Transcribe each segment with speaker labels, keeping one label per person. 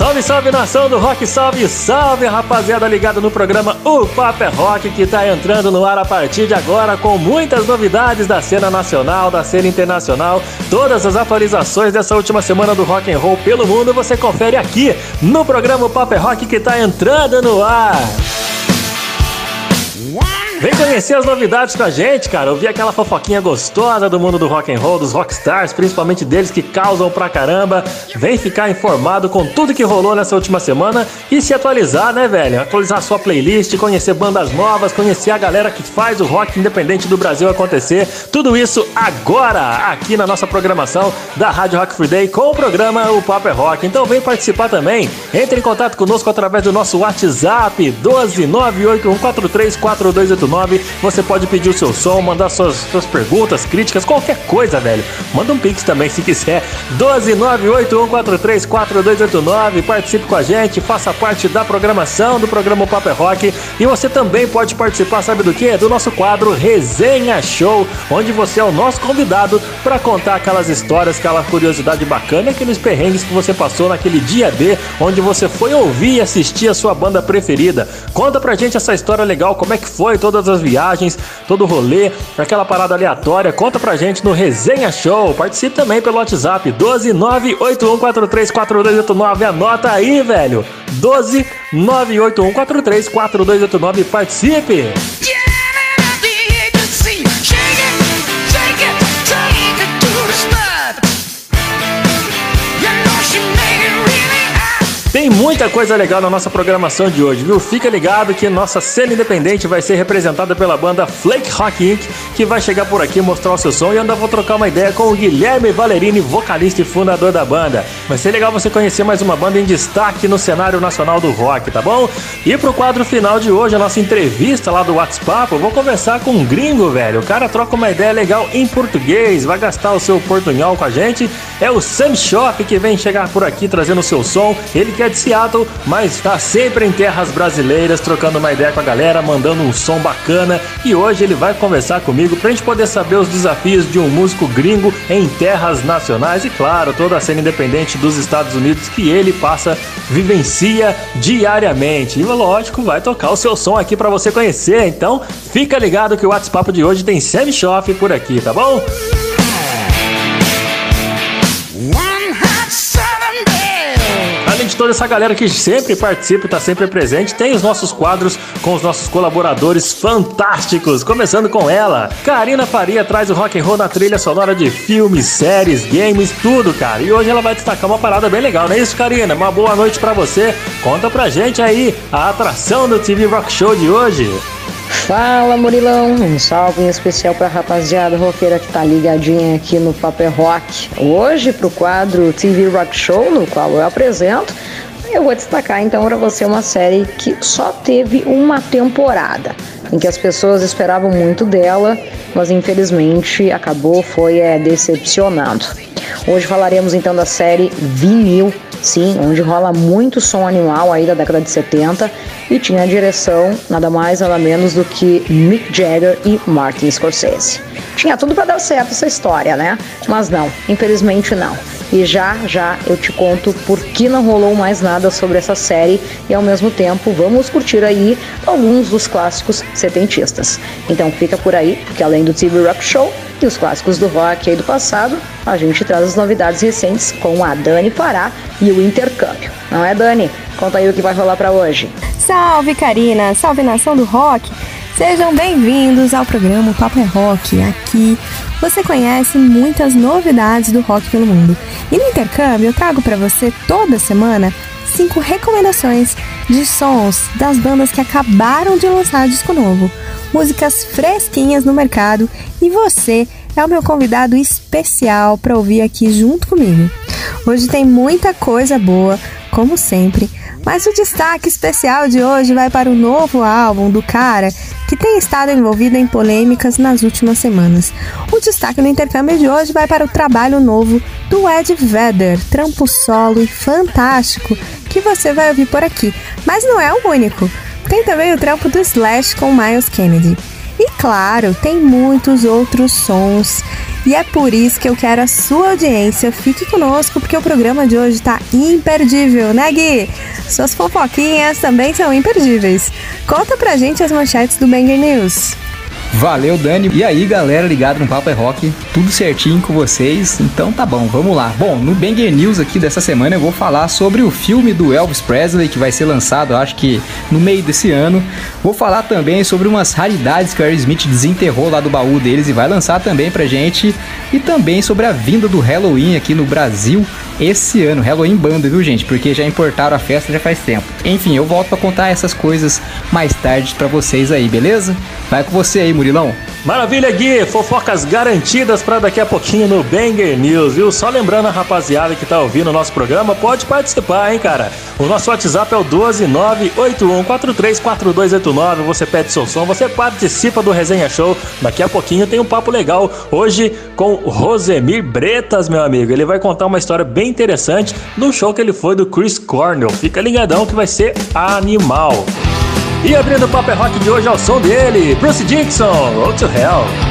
Speaker 1: Salve, salve nação do rock, salve, salve rapaziada ligada no programa O Papo é Rock que tá entrando no ar a partir de agora com muitas novidades da cena nacional, da cena internacional, todas as atualizações dessa última semana do rock and roll pelo mundo você confere aqui no programa O Papo é Rock que tá entrando no ar. Vem conhecer as novidades com a gente, cara. Ouvir aquela fofoquinha gostosa do mundo do rock and roll, dos rockstars, principalmente deles que causam pra caramba. Vem ficar informado com tudo que rolou nessa última semana e se atualizar, né, velho? Atualizar sua playlist, conhecer bandas novas, conhecer a galera que faz o rock independente do Brasil acontecer. Tudo isso agora, aqui na nossa programação da Rádio Rock Free Day com o programa O Papo é Rock. Então vem participar também. Entre em contato conosco através do nosso WhatsApp 12981434289 você pode pedir o seu som, mandar suas, suas perguntas, críticas, qualquer coisa, velho. Manda um pix também se quiser. 12981434289. Participe com a gente, faça parte da programação do programa Papo é Rock. E você também pode participar, sabe do que? Do nosso quadro Resenha Show, onde você é o nosso convidado para contar aquelas histórias, aquela curiosidade bacana, aqueles perrengues que você passou naquele dia D, onde você foi ouvir e assistir a sua banda preferida. Conta pra gente essa história legal, como é que foi toda todas as viagens, todo o rolê, aquela parada aleatória, conta pra gente no Resenha Show. Participe também pelo WhatsApp 12981434289. Anota aí, velho. 12981434289. Participe! Yeah! Tem muita coisa legal na nossa programação de hoje, viu? Fica ligado que nossa cena independente vai ser representada pela banda Flake Rock Inc., que vai chegar por aqui mostrar o seu som e ainda vou trocar uma ideia com o Guilherme Valerini, vocalista e fundador da banda. Vai ser legal você conhecer mais uma banda em destaque no cenário nacional do rock, tá bom? E pro quadro final de hoje, a nossa entrevista lá do WhatsApp, eu vou conversar com um gringo, velho. O cara troca uma ideia legal em português, vai gastar o seu portunhol com a gente. É o Sam Shop que vem chegar por aqui trazendo o seu som. Ele que é de Seattle, mas tá sempre em terras brasileiras, trocando uma ideia com a galera, mandando um som bacana. E hoje ele vai conversar comigo pra gente poder saber os desafios de um músico gringo em terras nacionais e, claro, toda a cena independente dos Estados Unidos que ele passa, vivencia diariamente. E lógico, vai tocar o seu som aqui para você conhecer. Então, fica ligado que o WhatsApp de hoje tem Schoff por aqui, tá bom? Toda essa galera que sempre participa, está sempre presente, tem os nossos quadros com os nossos colaboradores fantásticos. Começando com ela, Karina Faria traz o rock and roll na trilha sonora de filmes, séries, games, tudo, cara. E hoje ela vai destacar uma parada bem legal, não é isso, Karina? Uma boa noite para você. Conta pra gente aí a atração do TV Rock Show de hoje.
Speaker 2: Fala Murilão, um salve em especial pra rapaziada roqueira que tá ligadinha aqui no Papel Rock. Hoje pro quadro TV Rock Show, no qual eu apresento, eu vou destacar então para você uma série que só teve uma temporada, em que as pessoas esperavam muito dela, mas infelizmente acabou foi é, decepcionando. Hoje falaremos então da série Vinil sim, onde rola muito som animal aí da década de 70 e tinha a direção nada mais nada menos do que Mick Jagger e Martin Scorsese. Tinha tudo para dar certo essa história, né? Mas não, infelizmente não. E já já eu te conto por que não rolou mais nada sobre essa série e ao mesmo tempo vamos curtir aí alguns dos clássicos setentistas. Então fica por aí, porque além do TV Rock Show e os clássicos do rock aí do passado, a gente traz as novidades recentes com a Dani Pará e o intercâmbio. Não é, Dani? Conta aí o que vai rolar para hoje.
Speaker 3: Salve, Karina! Salve, nação do rock! Sejam bem-vindos ao programa Papo é Rock. Aqui você conhece muitas novidades do rock pelo mundo. E no intercâmbio eu trago para você toda semana cinco recomendações de sons das bandas que acabaram de lançar disco novo, músicas fresquinhas no mercado e você é o meu convidado especial para ouvir aqui junto comigo. Hoje tem muita coisa boa, como sempre. Mas o destaque especial de hoje vai para o novo álbum do cara que tem estado envolvido em polêmicas nas últimas semanas. O destaque no intercâmbio de hoje vai para o trabalho novo do Ed Vedder, trampo solo e fantástico, que você vai ouvir por aqui. Mas não é o único. Tem também o trampo do Slash com Miles Kennedy. E claro, tem muitos outros sons. E é por isso que eu quero a sua audiência. Fique conosco, porque o programa de hoje está imperdível, né, Gui? Suas fofoquinhas também são imperdíveis. Conta pra gente as manchetes do Banger News.
Speaker 4: Valeu, Dani. E aí, galera ligado no Papo é Rock, tudo certinho com vocês? Então tá bom, vamos lá. Bom, no Banger News aqui dessa semana eu vou falar sobre o filme do Elvis Presley que vai ser lançado, acho que no meio desse ano. Vou falar também sobre umas raridades que o Aerosmith desenterrou lá do baú deles e vai lançar também pra gente. E também sobre a vinda do Halloween aqui no Brasil esse ano. Halloween banda, viu, gente? Porque já importaram a festa já faz tempo. Enfim, eu volto para contar essas coisas mais tarde para vocês aí, beleza? Vai com você aí, Murilão.
Speaker 1: Maravilha, Gui! Fofocas garantidas para daqui a pouquinho no Banger News, viu? Só lembrando a rapaziada que tá ouvindo o nosso programa, pode participar, hein, cara? O nosso WhatsApp é o 12981434289. Você pede seu som, você participa do Resenha Show. Daqui a pouquinho tem um papo legal hoje com Rosemir Bretas, meu amigo. Ele vai contar uma história bem interessante do show que ele foi do Chris Cornell. Fica ligadão que vai ser animal. E abrindo o Paper Rock de hoje ao som dele, Bruce Dixon, Road to Hell.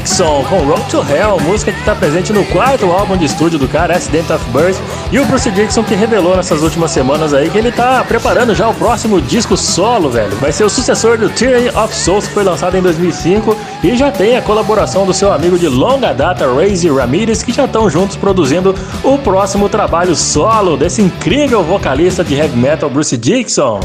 Speaker 1: Dixon com Road to Hell, música que está presente no quarto álbum de estúdio do cara, Accident of Birth. E o Bruce Dixon que revelou nessas últimas semanas aí que ele tá preparando já o próximo disco solo, velho. Vai ser o sucessor do Tyranny of Souls, que foi lançado em 2005 e já tem a colaboração do seu amigo de longa data, Razy Ramirez, que já estão juntos produzindo o próximo trabalho solo desse incrível vocalista de heavy metal, Bruce Dixon.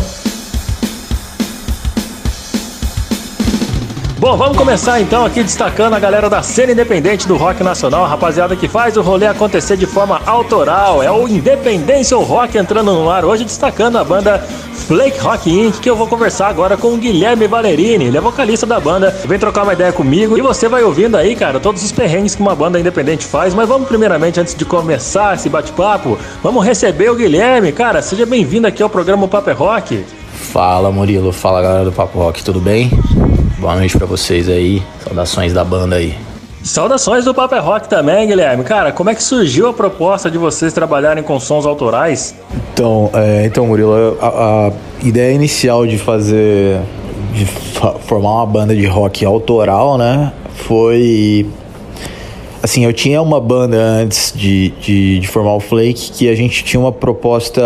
Speaker 1: Bom, vamos começar então aqui destacando a galera da cena independente do rock nacional, a rapaziada que faz o rolê acontecer de forma autoral. É o Independência Rock entrando no ar hoje, destacando a banda Flake Rock Inc., que eu vou conversar agora com o Guilherme Valerini. Ele é vocalista da banda, vem trocar uma ideia comigo e você vai ouvindo aí, cara, todos os perrengues que uma banda independente faz. Mas vamos primeiramente, antes de começar esse bate-papo, vamos receber o Guilherme. Cara, seja bem-vindo aqui ao programa Papo é Rock.
Speaker 5: Fala Murilo, fala galera do Papo Rock, tudo bem? Boa noite pra vocês aí. Saudações da banda aí.
Speaker 1: Saudações do Paper Rock também, Guilherme. Cara, como é que surgiu a proposta de vocês trabalharem com sons autorais?
Speaker 6: Então, é, então Murilo, a, a, ideia inicial de fazer, de formar uma banda de rock autoral, né, foi assim, eu tinha uma banda antes de, de, de, formar o Flake que a gente tinha uma proposta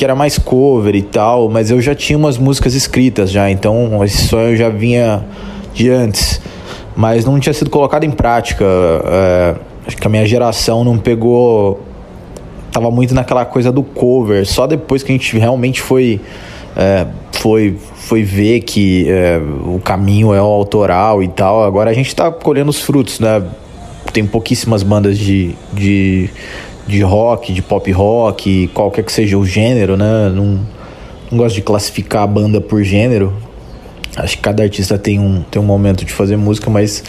Speaker 6: que era mais cover e tal, mas eu já tinha umas músicas escritas já, então esse sonho já vinha de antes, mas não tinha sido colocado em prática. É, acho que a minha geração não pegou. Tava muito naquela coisa do cover, só depois que a gente realmente foi. É, foi, foi ver que é, o caminho é o autoral e tal. Agora a gente tá colhendo os frutos, né? Tem pouquíssimas bandas de, de de rock, de pop rock, qualquer que seja o gênero, né? Não, não gosto de classificar a banda por gênero. Acho que cada artista tem um, tem um momento de fazer música, mas,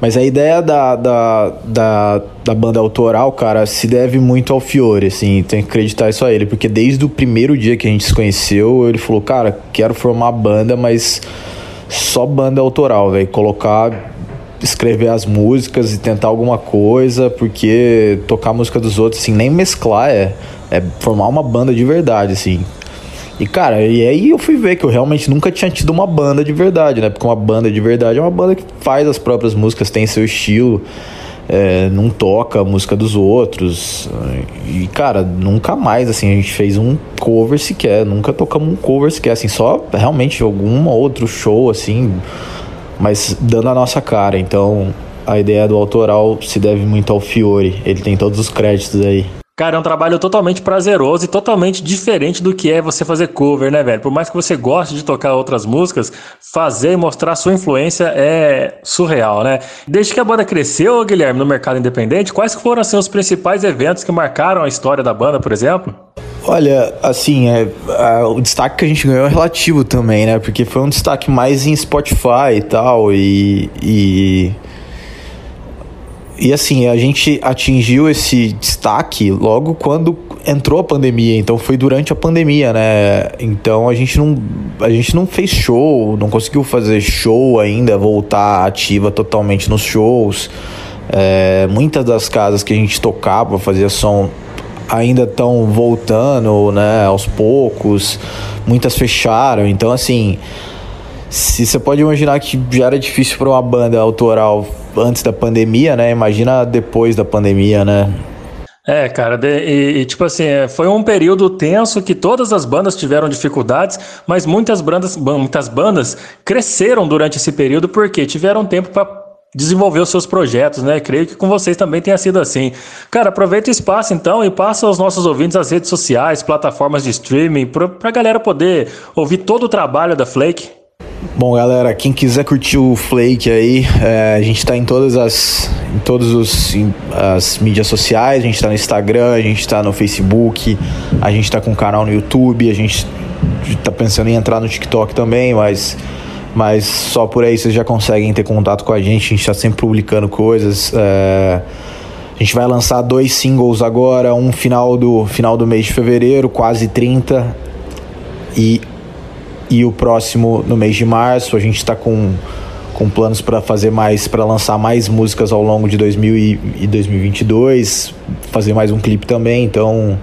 Speaker 6: mas a ideia da, da, da, da banda autoral, cara, se deve muito ao Fiore, assim, tem que acreditar isso a ele, porque desde o primeiro dia que a gente se conheceu, ele falou, cara, quero formar banda, mas só banda autoral, velho, colocar escrever as músicas e tentar alguma coisa, porque tocar a música dos outros, assim, nem mesclar é, é formar uma banda de verdade, assim. E cara, e aí eu fui ver que eu realmente nunca tinha tido uma banda de verdade, né? Porque uma banda de verdade é uma banda que faz as próprias músicas, tem seu estilo, é, não toca a música dos outros. E cara, nunca mais assim a gente fez um cover sequer, nunca tocamos um cover sequer, assim, só realmente algum outro show assim mas dando a nossa cara. Então a ideia do autoral se deve muito ao Fiore. Ele tem todos os créditos aí.
Speaker 1: Cara, é um trabalho totalmente prazeroso e totalmente diferente do que é você fazer cover, né, velho? Por mais que você goste de tocar outras músicas, fazer e mostrar sua influência é surreal, né? Desde que a banda cresceu, Guilherme, no mercado independente, quais foram assim, os principais eventos que marcaram a história da banda, por exemplo?
Speaker 6: Olha, assim, é, a, o destaque que a gente ganhou é relativo também, né? Porque foi um destaque mais em Spotify e tal, e, e e assim, a gente atingiu esse destaque logo quando entrou a pandemia, então foi durante a pandemia, né? Então a gente não, a gente não fez show, não conseguiu fazer show ainda, voltar ativa totalmente nos shows. É, muitas das casas que a gente tocava, fazia som, ainda estão voltando, né, aos poucos. Muitas fecharam, então assim se você pode imaginar que já era difícil para uma banda autoral antes da pandemia, né? Imagina depois da pandemia, né?
Speaker 1: É, cara, de, e, e, tipo assim, é, foi um período tenso que todas as bandas tiveram dificuldades, mas muitas bandas, muitas bandas cresceram durante esse período porque tiveram tempo para desenvolver os seus projetos, né? Creio que com vocês também tenha sido assim. Cara, aproveita o espaço então e passa aos nossos ouvintes as redes sociais, plataformas de streaming, para a galera poder ouvir todo o trabalho da Flake.
Speaker 6: Bom, galera, quem quiser curtir o Flake aí, é, a gente está em todas as em todas os, em, as mídias sociais, a gente está no Instagram, a gente está no Facebook, a gente está com um canal no YouTube, a gente está pensando em entrar no TikTok também, mas mas só por aí vocês já conseguem ter contato com a gente, a gente está sempre publicando coisas. É, a gente vai lançar dois singles agora, um final do final do mês de fevereiro, quase 30, e e o próximo no mês de março. A gente está com, com planos para fazer mais, para lançar mais músicas ao longo de 2000 e, e 2022, fazer mais um clipe também. Então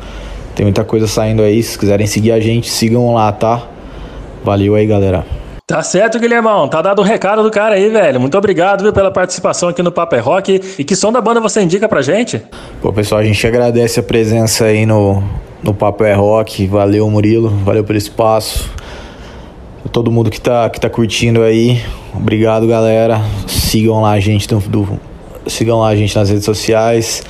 Speaker 6: tem muita coisa saindo aí. Se quiserem seguir a gente, sigam lá, tá? Valeu aí, galera.
Speaker 1: Tá certo, Guilhermão. Tá dado o recado do cara aí, velho. Muito obrigado, viu, pela participação aqui no Paper é Rock. E que som da banda você indica pra gente?
Speaker 6: Pô, pessoal, a gente agradece a presença aí no, no é Rock. Valeu, Murilo. Valeu pelo espaço. Todo mundo que tá, que tá curtindo aí. Obrigado, galera. Sigam lá a gente do, do sigam lá a gente nas redes sociais.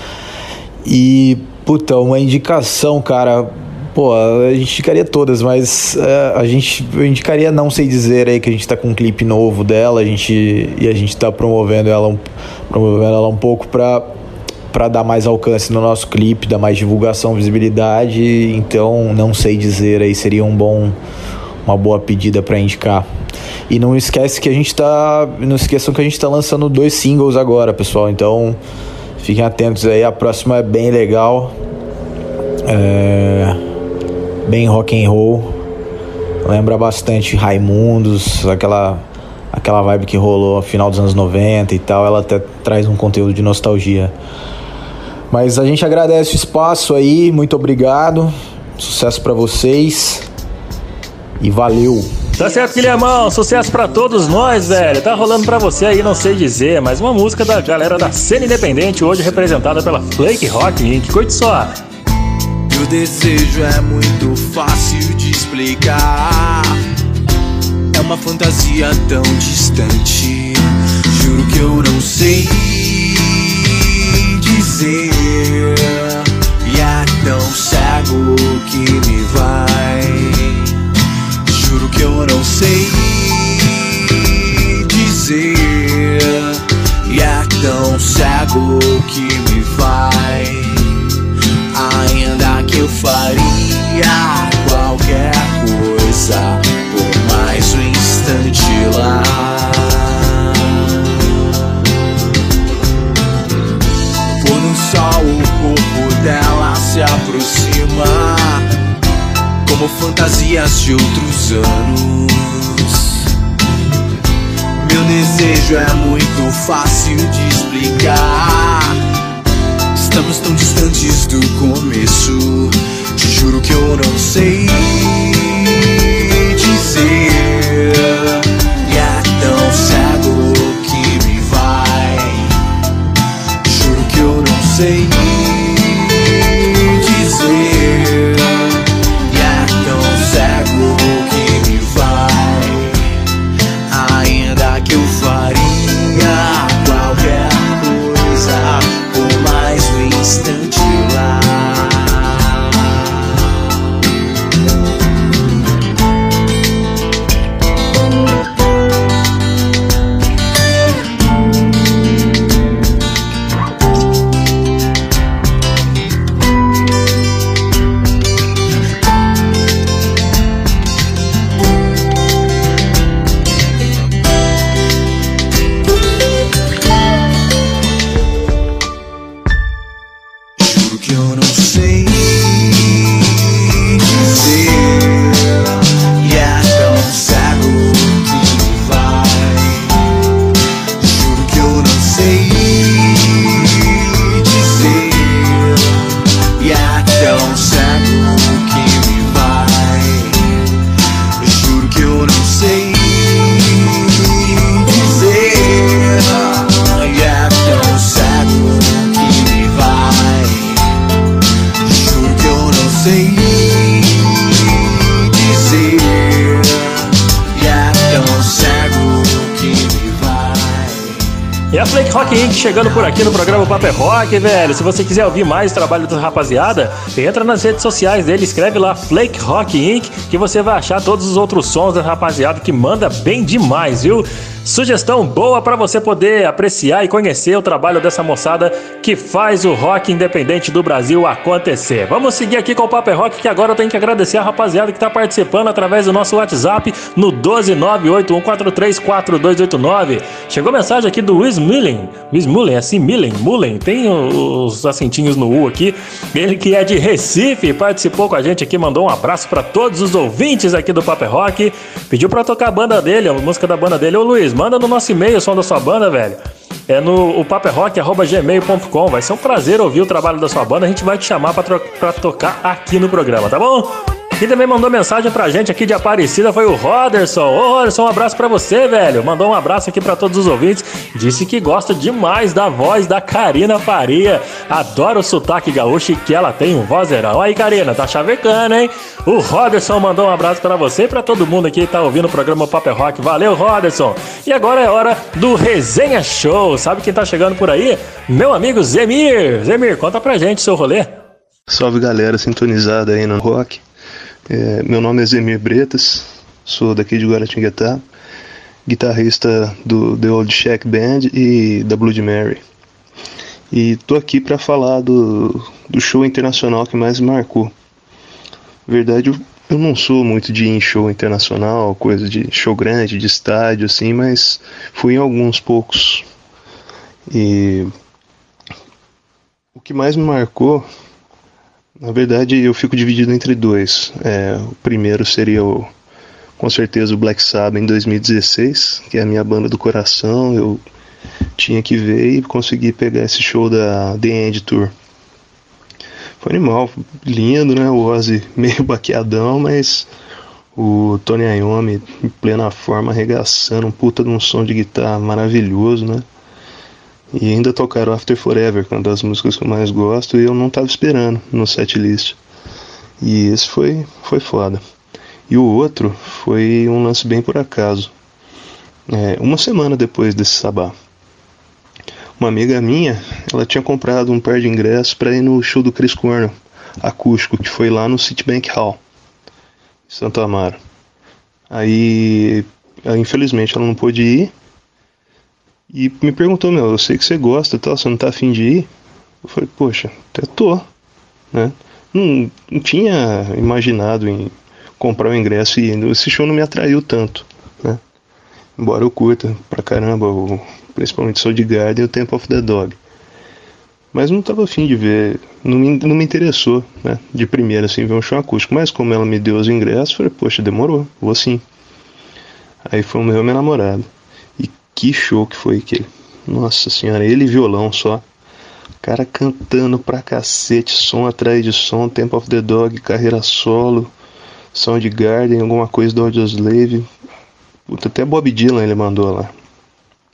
Speaker 6: E, puta, uma indicação, cara Pô, a gente indicaria todas, mas é, a gente eu indicaria não sei dizer aí que a gente tá com um clipe novo dela, a gente e a gente tá promovendo ela um, promovendo ela um pouco para para dar mais alcance no nosso clipe, dar mais divulgação, visibilidade. Então, não sei dizer aí seria um bom uma boa pedida para indicar. E não esquece que a gente tá, não esqueçam que a gente tá lançando dois singles agora, pessoal. Então, fiquem atentos aí, a próxima é bem legal. É bem rock and roll. Lembra bastante Raimundos, aquela aquela vibe que rolou no final dos anos 90 e tal. Ela até traz um conteúdo de nostalgia. Mas a gente agradece o espaço aí, muito obrigado. Sucesso para vocês. E valeu.
Speaker 1: Tá certo, Guilhermão. Sucesso para todos nós, velho. Tá rolando para você aí, não sei dizer, mas uma música da galera da cena independente, hoje representada pela Flake Rock Inc. Curte só.
Speaker 7: Desejo é muito fácil de explicar. É uma fantasia tão distante. Juro que eu não sei dizer. E é tão cego que me vai. Juro que eu não sei dizer. E é tão cego que me vai eu faria qualquer coisa por mais um instante lá. Por um sol, o corpo dela se aproxima, como fantasias de outros anos. Meu desejo é muito fácil de explicar. Estamos tão distantes do começo. Te juro que eu não sei dizer.
Speaker 1: Chegando por aqui no programa Paper é Rock, velho. Se você quiser ouvir mais trabalho da rapaziada, entra nas redes sociais dele, escreve lá Flake Rock Inc. que você vai achar todos os outros sons da rapaziada que manda bem demais, viu? Sugestão boa para você poder apreciar e conhecer o trabalho dessa moçada que faz o rock independente do Brasil acontecer. Vamos seguir aqui com o Paper Rock, que agora eu tenho que agradecer a rapaziada que está participando através do nosso WhatsApp no 12981434289. Chegou mensagem aqui do Luiz Millen. Luiz Mullen, assim, Millen, Mullen, tem os acentinhos no U aqui. Ele que é de Recife, participou com a gente aqui, mandou um abraço para todos os ouvintes aqui do Paper Rock. Pediu para tocar a banda dele, a música da banda dele. Ô Luiz, manda no nosso e-mail o som da sua banda, velho. É no paperrock.gmail.com. Vai ser um prazer ouvir o trabalho da sua banda. A gente vai te chamar pra tocar aqui no programa, tá bom? Quem também mandou mensagem pra gente aqui de Aparecida foi o Roderson. Ô, Roderson, um abraço pra você, velho. Mandou um abraço aqui pra todos os ouvintes. Disse que gosta demais da voz da Karina Faria. Adora o sotaque gaúcho e que ela tem um vozeirão. Aí, Karina, tá chavecando, hein? O Roderson mandou um abraço pra você e pra todo mundo aqui que tá ouvindo o programa Paper Rock. Valeu, Roderson. E agora é hora do Resenha Show. Sabe quem tá chegando por aí? Meu amigo Zemir. Zemir, conta pra gente seu rolê.
Speaker 8: Salve galera sintonizada aí no rock. É, meu nome é Zemir Bretas, sou daqui de Guaratinguetá, guitarrista do The Old Shack Band e da Blood Mary. E tô aqui para falar do, do show internacional que mais me marcou. Na verdade, eu não sou muito de ir em show internacional, coisa de show grande, de estádio, assim, mas fui em alguns poucos. E o que mais me marcou na verdade, eu fico dividido entre dois. É, o primeiro seria o, com certeza o Black Sabbath em 2016, que é a minha banda do coração. Eu tinha que ver e consegui pegar esse show da The End Tour. Foi animal, lindo, né? O Ozzy meio baqueadão, mas o Tony Iommi em plena forma, arregaçando, um puta de um som de guitarra maravilhoso, né? E ainda tocaram After Forever, que é uma das músicas que eu mais gosto, e eu não estava esperando no setlist. E esse foi, foi foda. E o outro foi um lance bem por acaso. É, uma semana depois desse sabá. Uma amiga minha, ela tinha comprado um par de ingressos para ir no show do Chris Cornell, acústico, que foi lá no Citibank Hall, em Santo Amaro. Aí, infelizmente, ela não pôde ir, e me perguntou, meu, eu sei que você gosta e tal, você não tá afim de ir? Eu falei, poxa, até tô, né? Não, não tinha imaginado em comprar o ingresso e esse show não me atraiu tanto, né? Embora eu curta pra caramba, o, principalmente Soul de Garden e o Temple of the Dog. Mas não tava afim de ver, não me, não me interessou, né? De primeira, assim, ver um show acústico. Mas como ela me deu os ingressos, falei, poxa, demorou, vou sim. Aí foi o meu namorado. Que show que foi aquele. Nossa senhora, ele e violão só. Cara cantando pra cacete, som atrás de som, Temple of the Dog, carreira solo, Soundgarden, alguma coisa do Audioslave. Puta, até Bob Dylan ele mandou lá.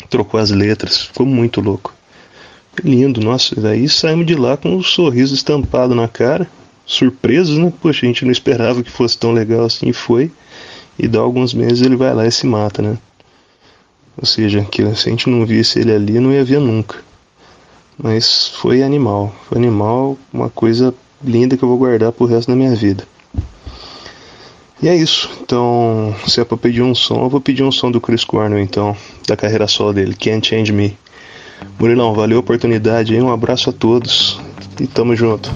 Speaker 8: Trocou as letras, ficou muito louco. Lindo, nossa, daí saímos de lá com um sorriso estampado na cara, surpresos, né? Poxa, a gente não esperava que fosse tão legal assim, foi. E dá alguns meses ele vai lá e se mata, né? Ou seja, que se a gente não visse ele ali, não ia ver nunca. Mas foi animal. Foi animal, uma coisa linda que eu vou guardar pro resto da minha vida. E é isso. Então, se é pra pedir um som, eu vou pedir um som do Chris Cornell, então, da carreira solo dele, Can't Change Me. Murilão, valeu a oportunidade aí, um abraço a todos e tamo junto.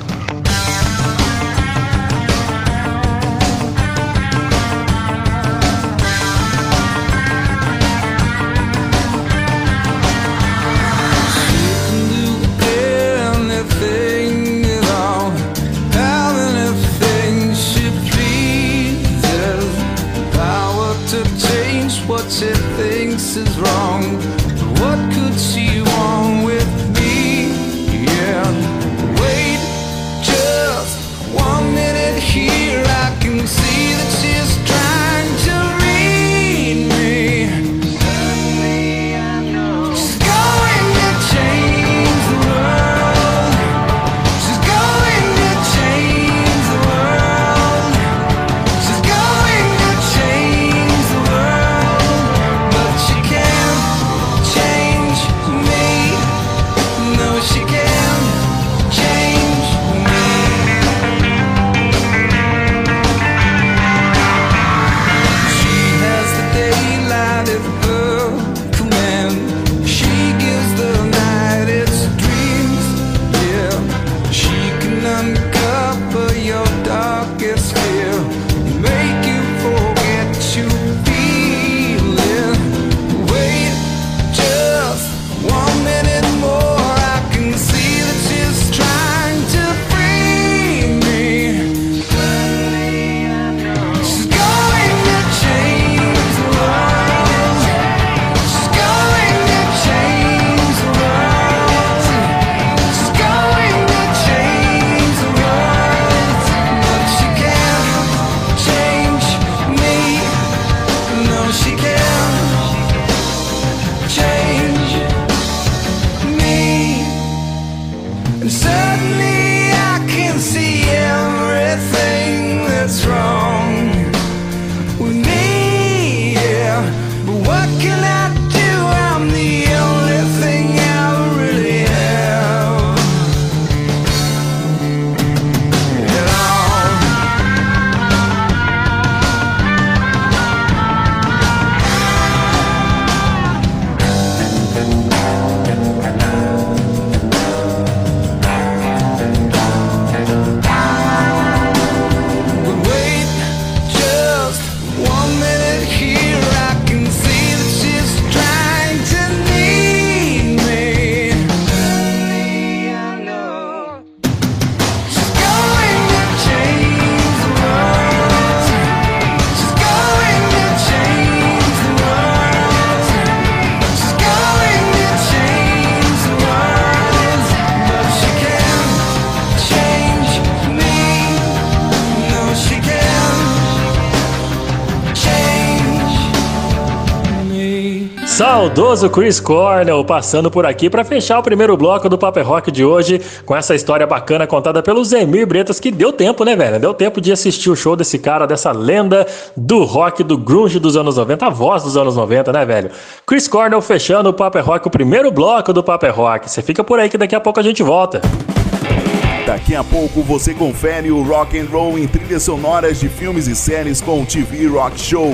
Speaker 1: Saudoso Chris Cornell passando por aqui para fechar o primeiro bloco do Paper Rock de hoje com essa história bacana contada pelo Zemir Bretas que deu tempo, né, velho? Deu tempo de assistir o show desse cara, dessa lenda do rock, do grunge dos anos 90, a voz dos anos 90, né, velho? Chris Cornell fechando o Paper Rock, o primeiro bloco do Paper Rock. Você fica por aí que daqui a pouco a gente volta.
Speaker 9: Daqui a pouco você confere o rock and roll em trilhas sonoras de filmes e séries com o TV Rock Show.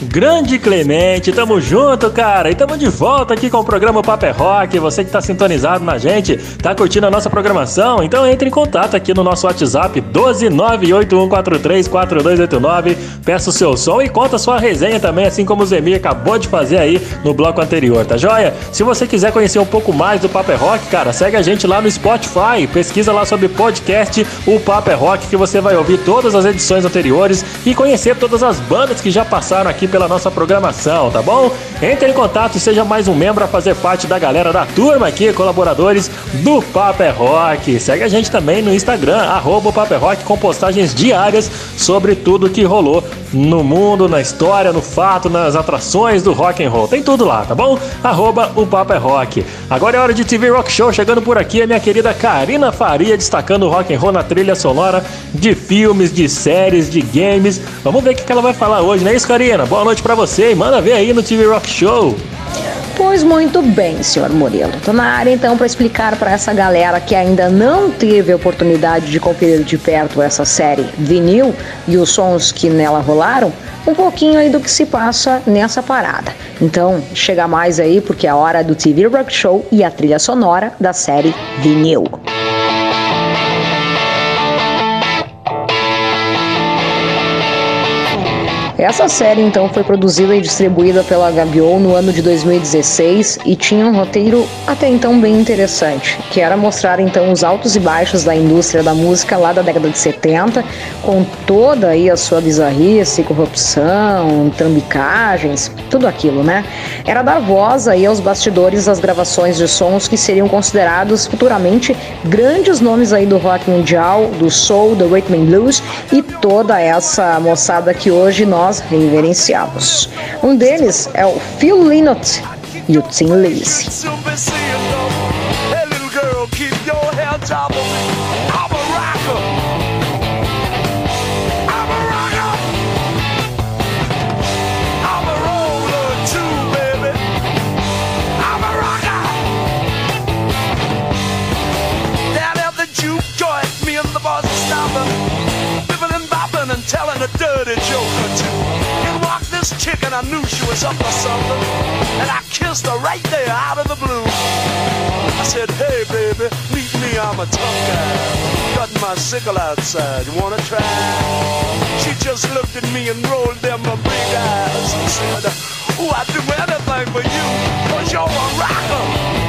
Speaker 1: Grande Clemente, tamo junto, cara. E tamo de volta aqui com o programa Paper é Rock. Você que tá sintonizado na gente, tá curtindo a nossa programação? Então entre em contato aqui no nosso WhatsApp 12981434289. Peça o seu som e conta sua resenha também, assim como o Zemir acabou de fazer aí no bloco anterior, tá joia? Se você quiser conhecer um pouco mais do Paper é Rock, cara, segue a gente lá no Spotify. Pesquisa lá sobre podcast O Paper é Rock que você vai ouvir todas as edições anteriores e conhecer todas as bandas que já passaram aqui pela nossa programação, tá bom? Entre em contato e seja mais um membro a fazer parte da galera da turma aqui, colaboradores do Paper Rock. Segue a gente também no Instagram, arroba Paper Rock, com postagens diárias sobre tudo que rolou no mundo, na história, no fato, nas atrações do rock and roll. Tem tudo lá, tá bom? Arroba o Paper Rock. Agora é hora de TV Rock Show, chegando por aqui a minha querida Karina Faria, destacando o rock and roll na trilha sonora de filmes, de séries, de games. Vamos ver o que ela vai falar hoje, não é isso, Karina? Boa noite pra você e manda ver aí no TV Rock Show.
Speaker 2: Pois muito bem, senhor Murilo. Tô na área então para explicar para essa galera que ainda não teve a oportunidade de conferir de perto essa série vinil e os sons que nela rolaram, um pouquinho aí do que se passa nessa parada. Então, chega mais aí porque é a hora do TV Rock Show e a trilha sonora da série vinil. Essa série então foi produzida e distribuída pela HBO no ano de 2016 e tinha um roteiro até então bem interessante, que era mostrar então os altos e baixos da indústria da música lá da década de 70, com toda aí a sua bizarrice, corrupção, trambicagens, tudo aquilo, né? Era dar voz aí aos bastidores das gravações de sons que seriam considerados futuramente grandes nomes aí do rock mundial, do soul, do rhythm and blues e toda essa moçada que hoje nós nós reverenciamos. Um deles é o Phil Lynott e o Tim Lacey.
Speaker 10: dirty I knew she was up to something. And I kissed her right there out of the blue. I said, hey baby, meet me, I'm a tough guy. Got my sickle outside, you wanna try? She just looked at me and rolled them big eyes and said, oh, I'd do anything for you, cause you're a rocker.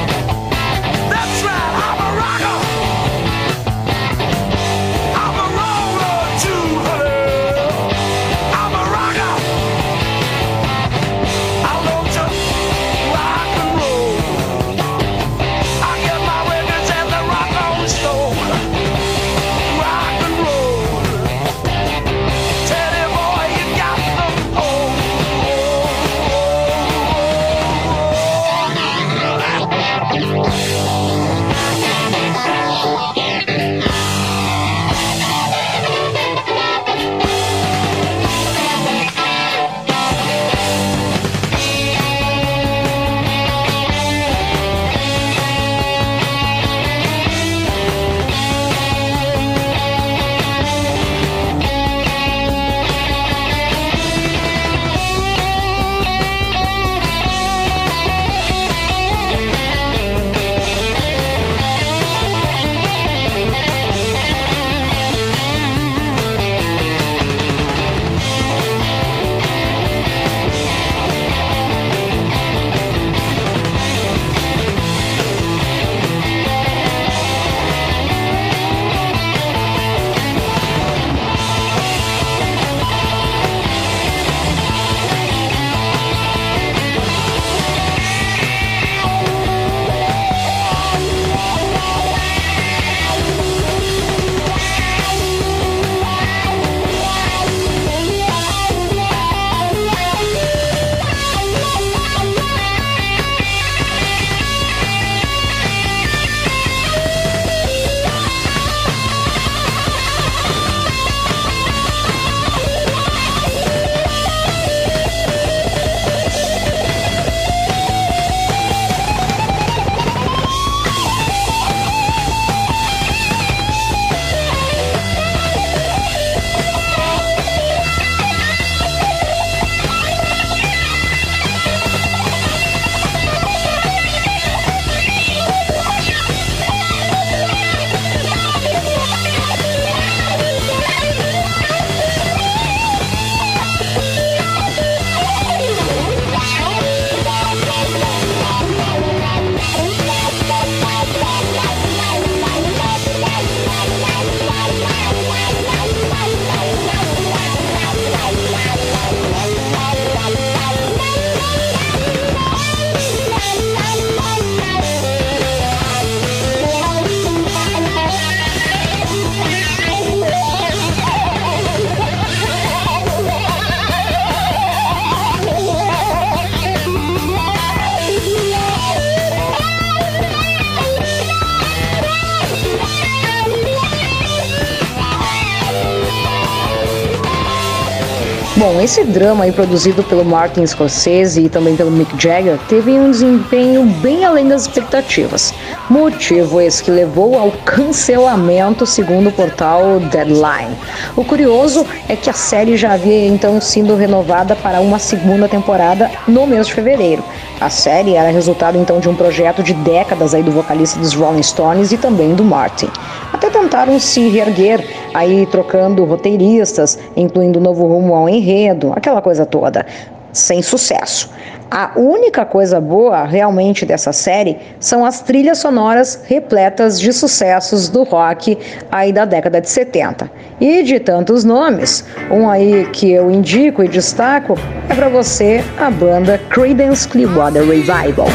Speaker 2: Esse drama aí produzido pelo Martin Scorsese e também pelo Mick Jagger teve um desempenho bem além das expectativas. Motivo esse que levou ao cancelamento, segundo o portal Deadline. O curioso é que a série já havia então sido renovada para uma segunda temporada no mês de fevereiro. A série era resultado então de um projeto de décadas aí do vocalista dos Rolling Stones e também do Martin. Até tentaram se reerguer aí trocando roteiristas, incluindo novo rumo ao enredo, aquela coisa toda, sem sucesso. A única coisa boa realmente dessa série são as trilhas sonoras repletas de sucessos do rock aí da década de 70. E de tantos nomes, um aí que eu indico e destaco é para você a banda Creedence Clearwater Revival.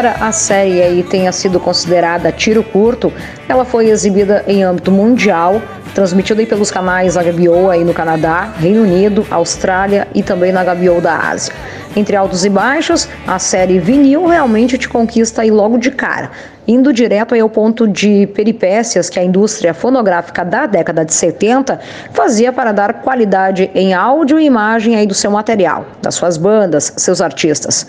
Speaker 2: Embora a série aí tenha sido considerada tiro curto, ela foi exibida em âmbito mundial, transmitida pelos canais HBO aí no Canadá, Reino Unido, Austrália e também na HBO da Ásia. Entre altos e baixos, a série vinil realmente te conquista aí logo de cara, indo direto ao ponto de peripécias que a indústria fonográfica da década de 70 fazia para dar qualidade em áudio e imagem aí do seu material, das suas bandas, seus artistas.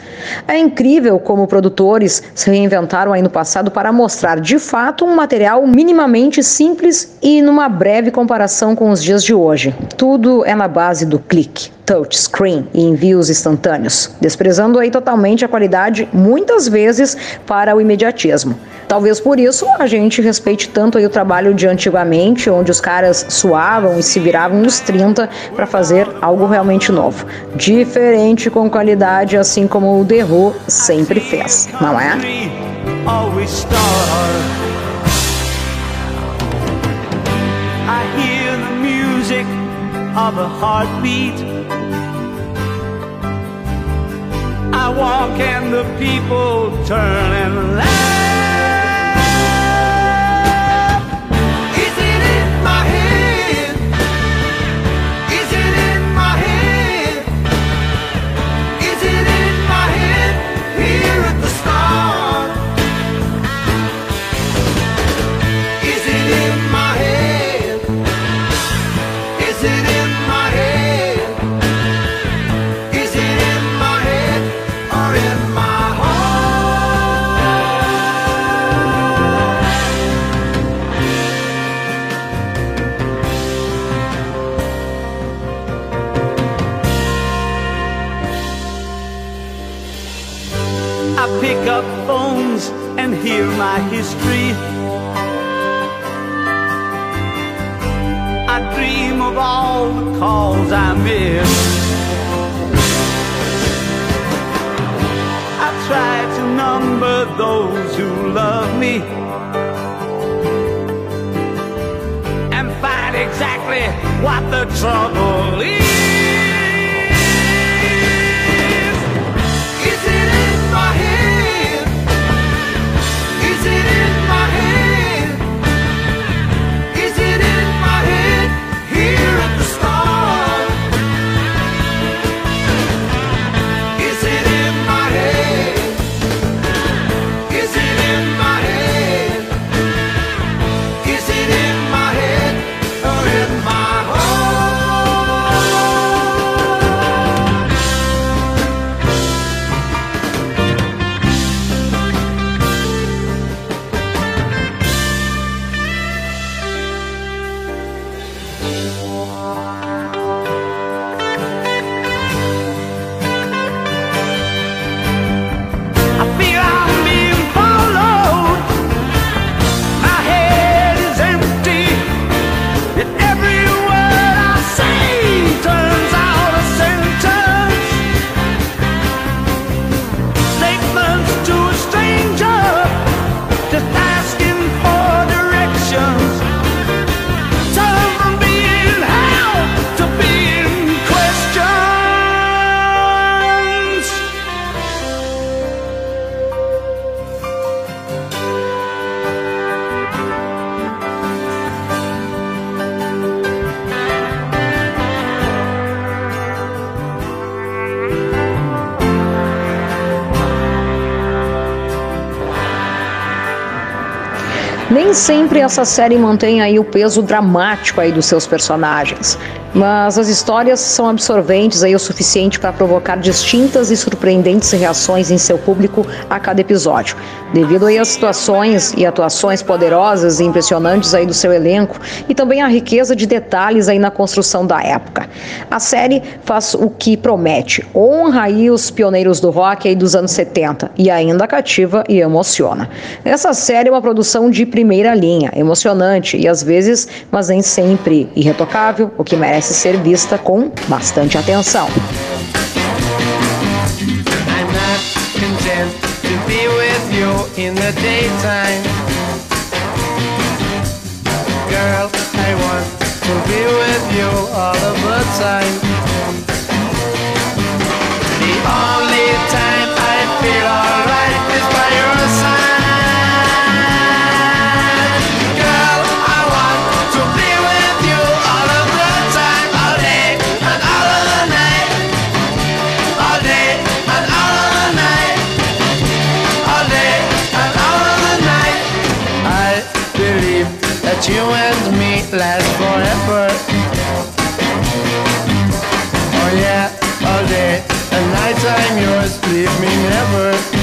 Speaker 2: É incrível como produtores se reinventaram aí no passado para mostrar de fato um material minimamente simples e numa breve comparação com os dias de hoje. Tudo é na base do clique touchscreen e envios instantâneos, desprezando aí totalmente a qualidade, muitas vezes para o imediatismo. Talvez por isso a gente respeite tanto aí o trabalho de antigamente, onde os caras suavam e se viravam nos 30 para fazer algo realmente novo, diferente com qualidade, assim como o The Who sempre fez, não é?
Speaker 11: of a heartbeat. Walk and the people turn and laugh. calls I miss. I try to number those who love me And find
Speaker 12: exactly what the trouble is.
Speaker 2: Nem sempre essa série mantém aí o peso dramático aí dos seus personagens, mas as histórias são absorventes aí o suficiente para provocar distintas e surpreendentes reações em seu público a cada episódio, devido aí às situações e atuações poderosas e impressionantes aí do seu elenco e também a riqueza de detalhes aí na construção da época. A série faz o que promete, honra aí os pioneiros do rock aí dos anos 70 e ainda cativa e emociona. Essa série é uma produção de primeira linha, emocionante e às vezes, mas nem sempre irretocável, o que merece ser vista com bastante atenção.
Speaker 12: All the time. The only that you and me last forever. Oh yeah, all day and night I'm yours, leave me never.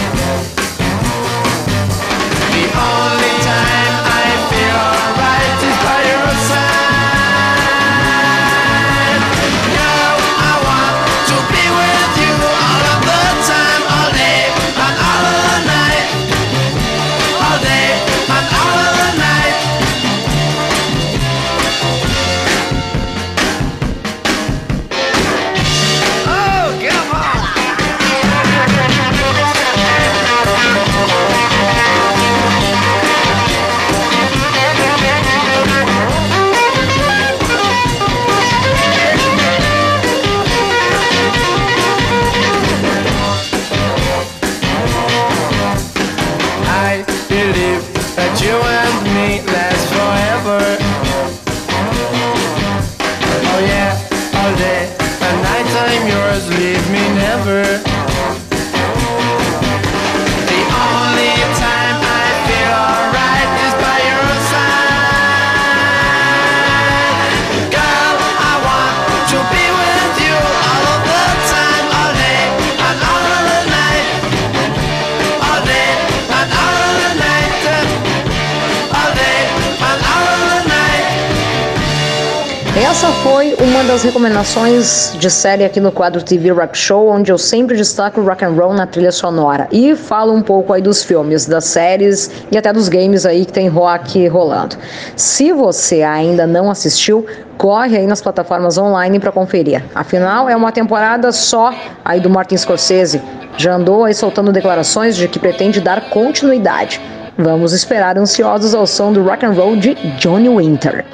Speaker 2: Recomendações de série aqui no quadro TV Rock Show, onde eu sempre destaco o rock and roll na trilha sonora e falo um pouco aí dos filmes, das séries e até dos games aí que tem rock rolando. Se você ainda não assistiu, corre aí nas plataformas online para conferir. Afinal, é uma temporada só aí do Martin Scorsese. Já andou aí soltando declarações de que pretende dar continuidade. Vamos esperar ansiosos ao som do rock and roll de Johnny Winter.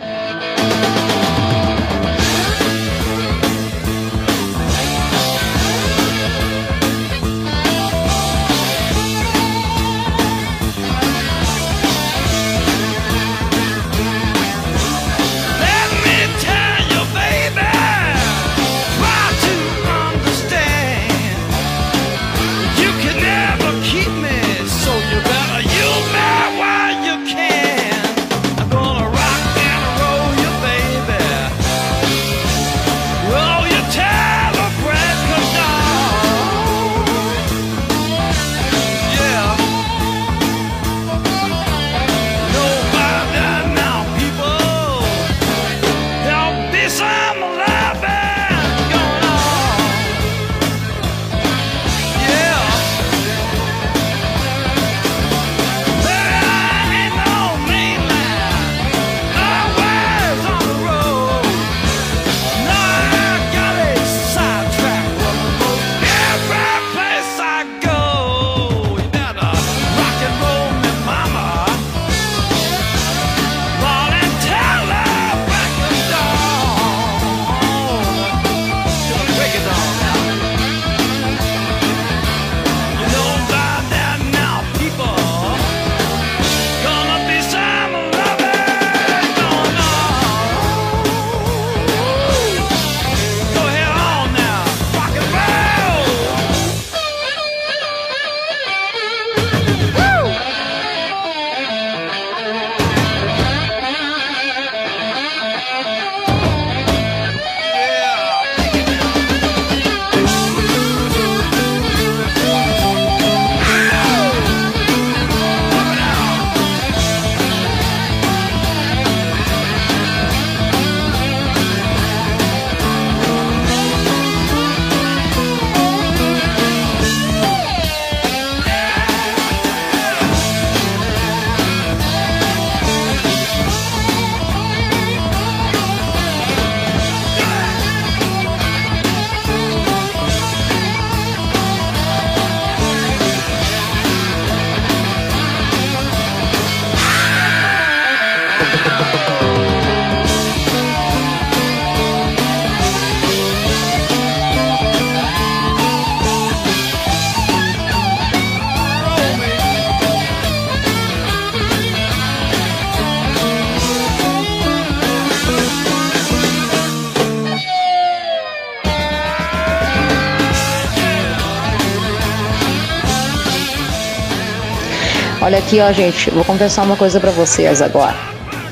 Speaker 2: Aqui, ó, gente, vou confessar uma coisa pra vocês agora.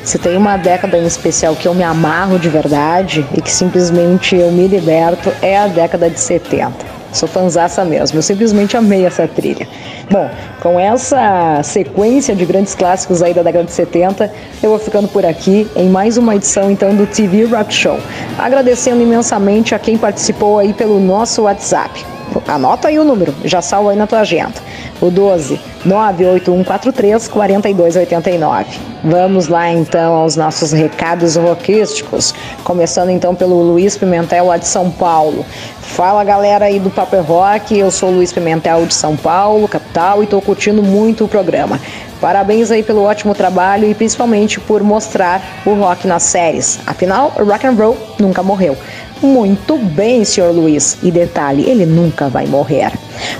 Speaker 2: Se tem uma década em especial que eu me amarro de verdade e que simplesmente eu me liberto, é a década de 70. Sou fanzaça mesmo, eu simplesmente amei essa trilha. Bom, com essa sequência de grandes clássicos aí da década de 70, eu vou ficando por aqui em mais uma edição então do TV Rock Show. Agradecendo imensamente a quem participou aí pelo nosso WhatsApp. Anota aí o número, já salva aí na tua agenda. O 12 98143 4289. Vamos lá então aos nossos recados rockísticos. Começando então pelo Luiz Pimentel lá de São Paulo. Fala galera aí do Paper Rock, eu sou Luiz Pimentel de São Paulo, capital, e tô curtindo muito o programa. Parabéns aí pelo ótimo trabalho e principalmente por mostrar o rock nas séries. Afinal, o rock and roll nunca morreu. Muito bem, senhor Luiz. E detalhe, ele nunca vai morrer.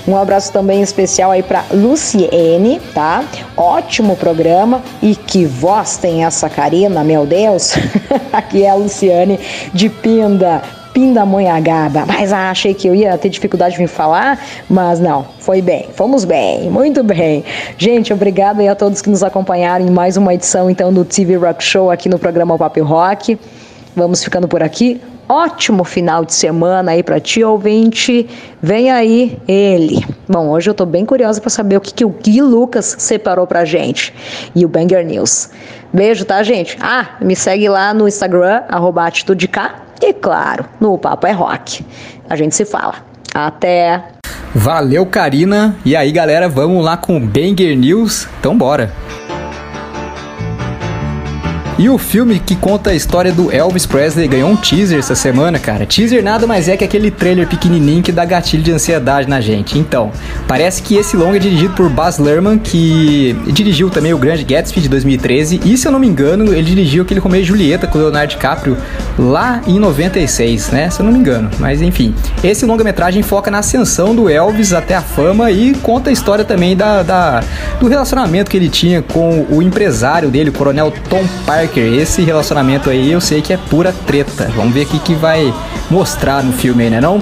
Speaker 2: Um abraço também especial aí para Luciene, tá? Ótimo programa e que voz tem essa Karina, meu Deus. Aqui é a Luciane de Pinda. Pindamonhangaba, mas ah, achei que eu ia ter dificuldade de me falar, mas não, foi bem, fomos bem, muito bem. Gente, obrigado aí a todos que nos acompanharam em mais uma edição então do TV Rock Show aqui no programa Pop Rock. Vamos ficando por aqui. Ótimo final de semana aí para ti, ouvinte. Vem aí ele. Bom, hoje eu tô bem curiosa para saber o que, que o Gui Lucas separou pra gente e o Banger News. Beijo, tá, gente? Ah, me segue lá no Instagram, arroba AtitudeK e, claro, no Papo é Rock. A gente se fala. Até!
Speaker 4: Valeu, Karina. E aí, galera, vamos lá com o Banger News? Então, bora. E o filme que conta a história do Elvis Presley ganhou um teaser essa semana, cara. Teaser nada mais é que aquele trailer pequenininho que dá gatilho de ansiedade na gente. Então, parece que esse longa é dirigido por Baz Luhrmann, que dirigiu também o Grande Gatsby de 2013. E se eu não me engano, ele dirigiu aquele Romeo e Julieta com o Leonardo DiCaprio lá em 96, né? Se eu não me engano. Mas enfim, esse longa-metragem foca na ascensão do Elvis até a fama e conta a história também da, da- do relacionamento que ele tinha com o empresário dele, o Coronel Tom Parker. Esse relacionamento aí eu sei que é pura treta. Vamos ver aqui que vai mostrar no filme né não?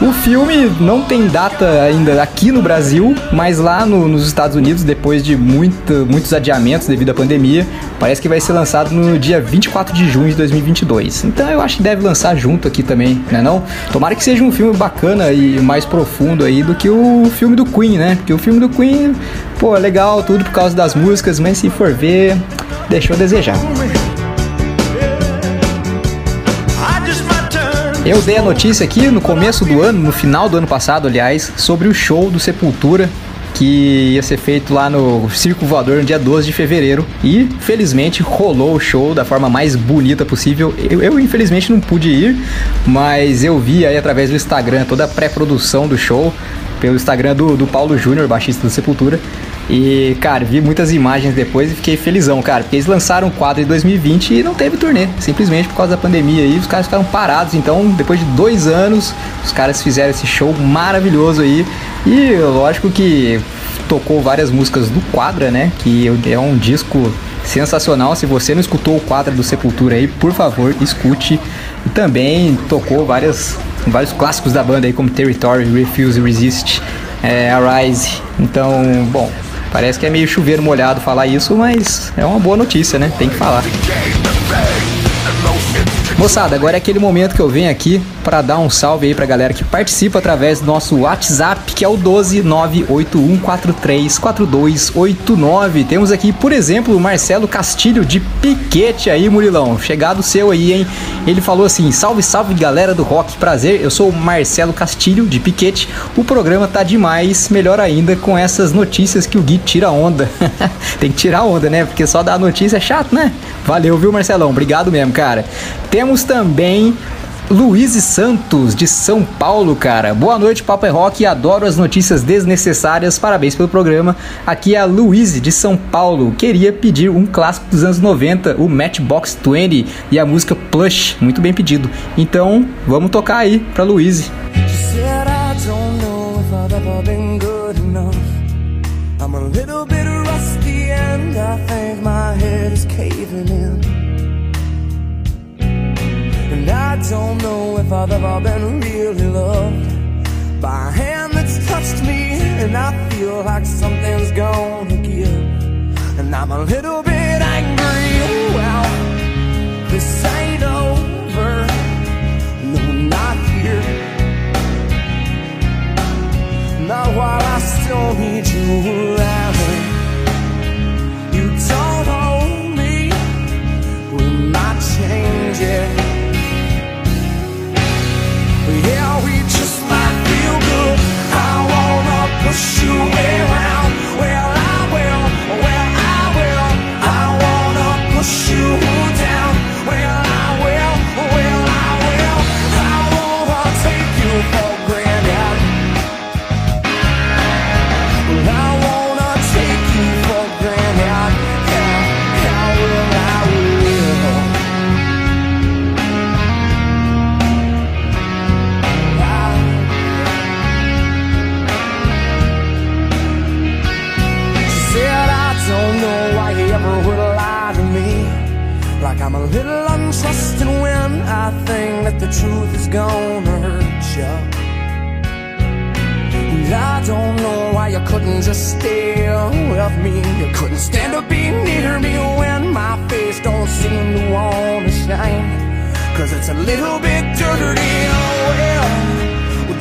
Speaker 4: O filme não tem data ainda aqui no Brasil, mas lá no- nos Estados Unidos, depois de muito- muitos adiamentos devido à pandemia, parece que vai ser lançado no dia 24 de junho de 2022. Então eu acho que deve lançar junto aqui também, né não? Tomara que seja um filme bacana e mais profundo aí do que o filme do Queen, né? Porque o filme do Queen, pô, é legal tudo por causa das músicas, mas se for ver, deixou a desejar. Eu dei a notícia aqui no começo do ano, no final do ano passado, aliás, sobre o show do Sepultura que ia ser feito lá no Circo Voador no dia 12 de fevereiro. E felizmente rolou o show da forma mais bonita possível. Eu, eu, infelizmente não pude ir, mas eu vi aí através do Instagram toda a pré-produção do show pelo Instagram do, do Paulo Júnior, baixista do Sepultura. E, cara, vi muitas imagens depois e fiquei felizão, cara, porque eles lançaram o quadro em 2020 e não teve turnê, simplesmente por causa da pandemia aí, os caras ficaram parados. Então, depois de dois anos, os caras fizeram esse show maravilhoso aí. E lógico que tocou várias músicas do Quadra, né? Que é um disco sensacional. Se você não escutou o Quadra do Sepultura aí, por favor, escute. E também tocou várias, vários clássicos da banda aí, como Territory, Refuse, Resist, é, Arise. Então, bom, parece que é meio chuveiro molhado falar isso, mas é uma boa notícia, né? Tem que falar. Moçada, agora é aquele momento que eu venho aqui para dar um salve aí pra galera que participa através do nosso WhatsApp, que é o 12981434289. Temos aqui, por exemplo, o Marcelo Castilho de Piquete aí, Murilão. Chegado seu aí, hein? Ele falou assim: "Salve, salve galera do rock, prazer. Eu sou o Marcelo Castilho de Piquete. O programa tá demais, melhor ainda com essas notícias que o Gui tira onda. Tem que tirar onda, né? Porque só dar notícia é chato, né? Valeu, viu, Marcelão? Obrigado mesmo, cara. Temos também Luiz Santos, de São Paulo, cara. Boa noite, Papo é Rock. Adoro as notícias desnecessárias. Parabéns pelo programa. Aqui é a Luiz, de São Paulo. Queria pedir um clássico dos anos 90, o Matchbox 20 e a música Plush. Muito bem pedido. Então, vamos tocar aí pra Luiz.
Speaker 11: Don't know if I've ever been really loved by a hand that's touched me. And I feel like something's gonna give. And I'm a little bit angry. Well, this ain't over. No, not here. Not while I still need you around. Little untrusting when I think that the truth is gonna hurt you. And I don't know why you couldn't just stay with me. You couldn't stand to be near me when my face don't seem to wanna shine. Cause it's a little bit dirty. Oh, well,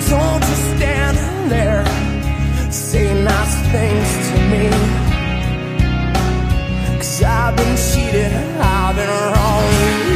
Speaker 11: don't just stand there. Say nice things to me. Cause I've been cheated, I've been wrong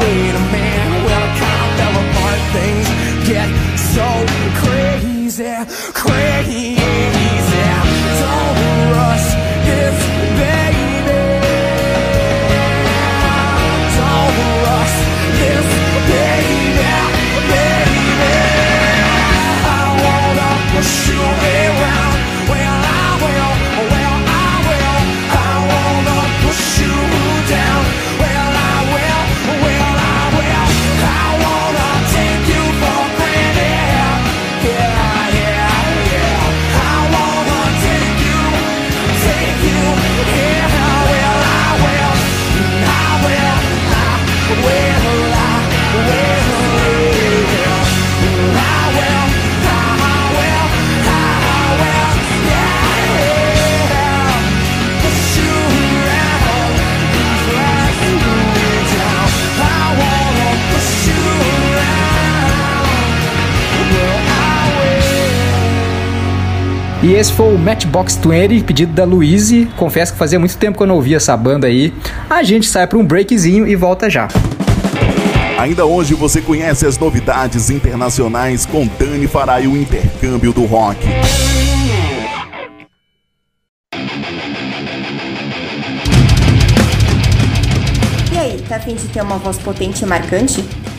Speaker 11: we
Speaker 4: E esse foi o Matchbox 20, pedido da Louise. Confesso que fazia muito tempo que eu não ouvia essa banda aí. A gente sai para um breakzinho e volta já.
Speaker 9: Ainda hoje você conhece as novidades internacionais com Dani Farai o intercâmbio do rock.
Speaker 13: E aí, tá afim de ter uma voz potente e marcante?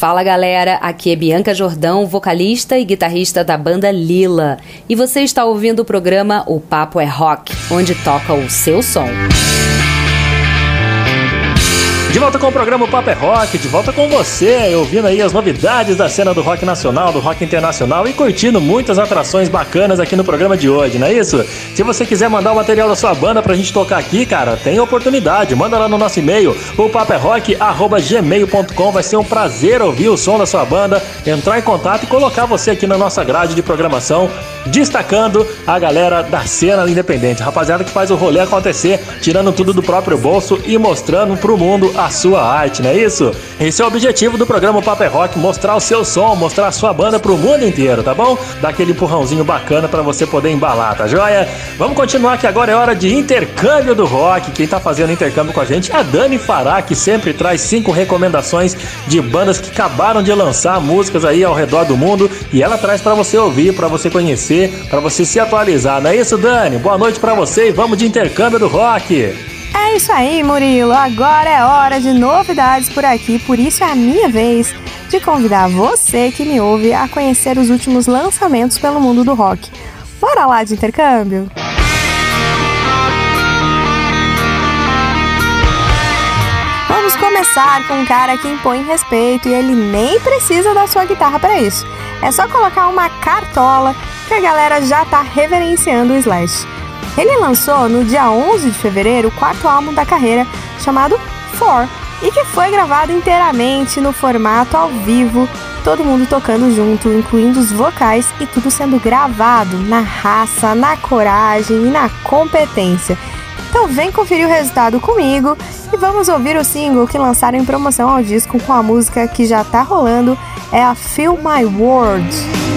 Speaker 14: Fala galera, aqui é Bianca Jordão, vocalista e guitarrista da banda Lila. E você está ouvindo o programa O Papo é Rock, onde toca o seu som.
Speaker 1: De volta com o programa Papo é Rock, de volta com você, ouvindo aí as novidades da cena do rock nacional, do rock internacional e curtindo muitas atrações bacanas aqui no programa de hoje, não é isso? Se você quiser mandar o material da sua banda pra gente tocar aqui, cara, tem oportunidade. Manda lá no nosso e-mail, o paperrock.gmail.com. Vai ser um prazer ouvir o som da sua banda, entrar em contato e colocar você aqui na nossa grade de programação, destacando a galera da cena independente. Rapaziada que faz o rolê acontecer, tirando tudo do próprio bolso e mostrando pro mundo a sua arte, não é isso? Esse é o objetivo do programa Paper Rock, mostrar o seu som, mostrar a sua banda pro mundo inteiro, tá bom? Dar aquele empurrãozinho bacana para você poder embalar, tá joia? Vamos continuar que agora é hora de intercâmbio do rock. Quem tá fazendo intercâmbio com a gente é a Dani Fará, que sempre traz cinco recomendações de bandas que acabaram de lançar músicas aí ao redor do mundo e ela traz para você ouvir, para você conhecer, para você se atualizar. Não é isso, Dani? Boa noite para você e vamos de intercâmbio do rock.
Speaker 3: É isso aí, Murilo. Agora é hora de novidades por aqui, por isso é a minha vez de convidar você que me ouve a conhecer os últimos lançamentos pelo mundo do rock. Bora lá de intercâmbio? Vamos começar com um cara que impõe respeito e ele nem precisa da sua guitarra para isso. É só colocar uma cartola que a galera já tá reverenciando o Slash. Ele lançou no dia 11 de fevereiro o quarto álbum da carreira, chamado Four, e que foi gravado inteiramente no formato ao vivo, todo mundo tocando junto, incluindo os vocais e tudo sendo gravado na raça, na coragem e na competência. Então vem conferir o resultado comigo e vamos ouvir o single que lançaram em promoção ao disco com a música que já tá rolando, é a Feel My World.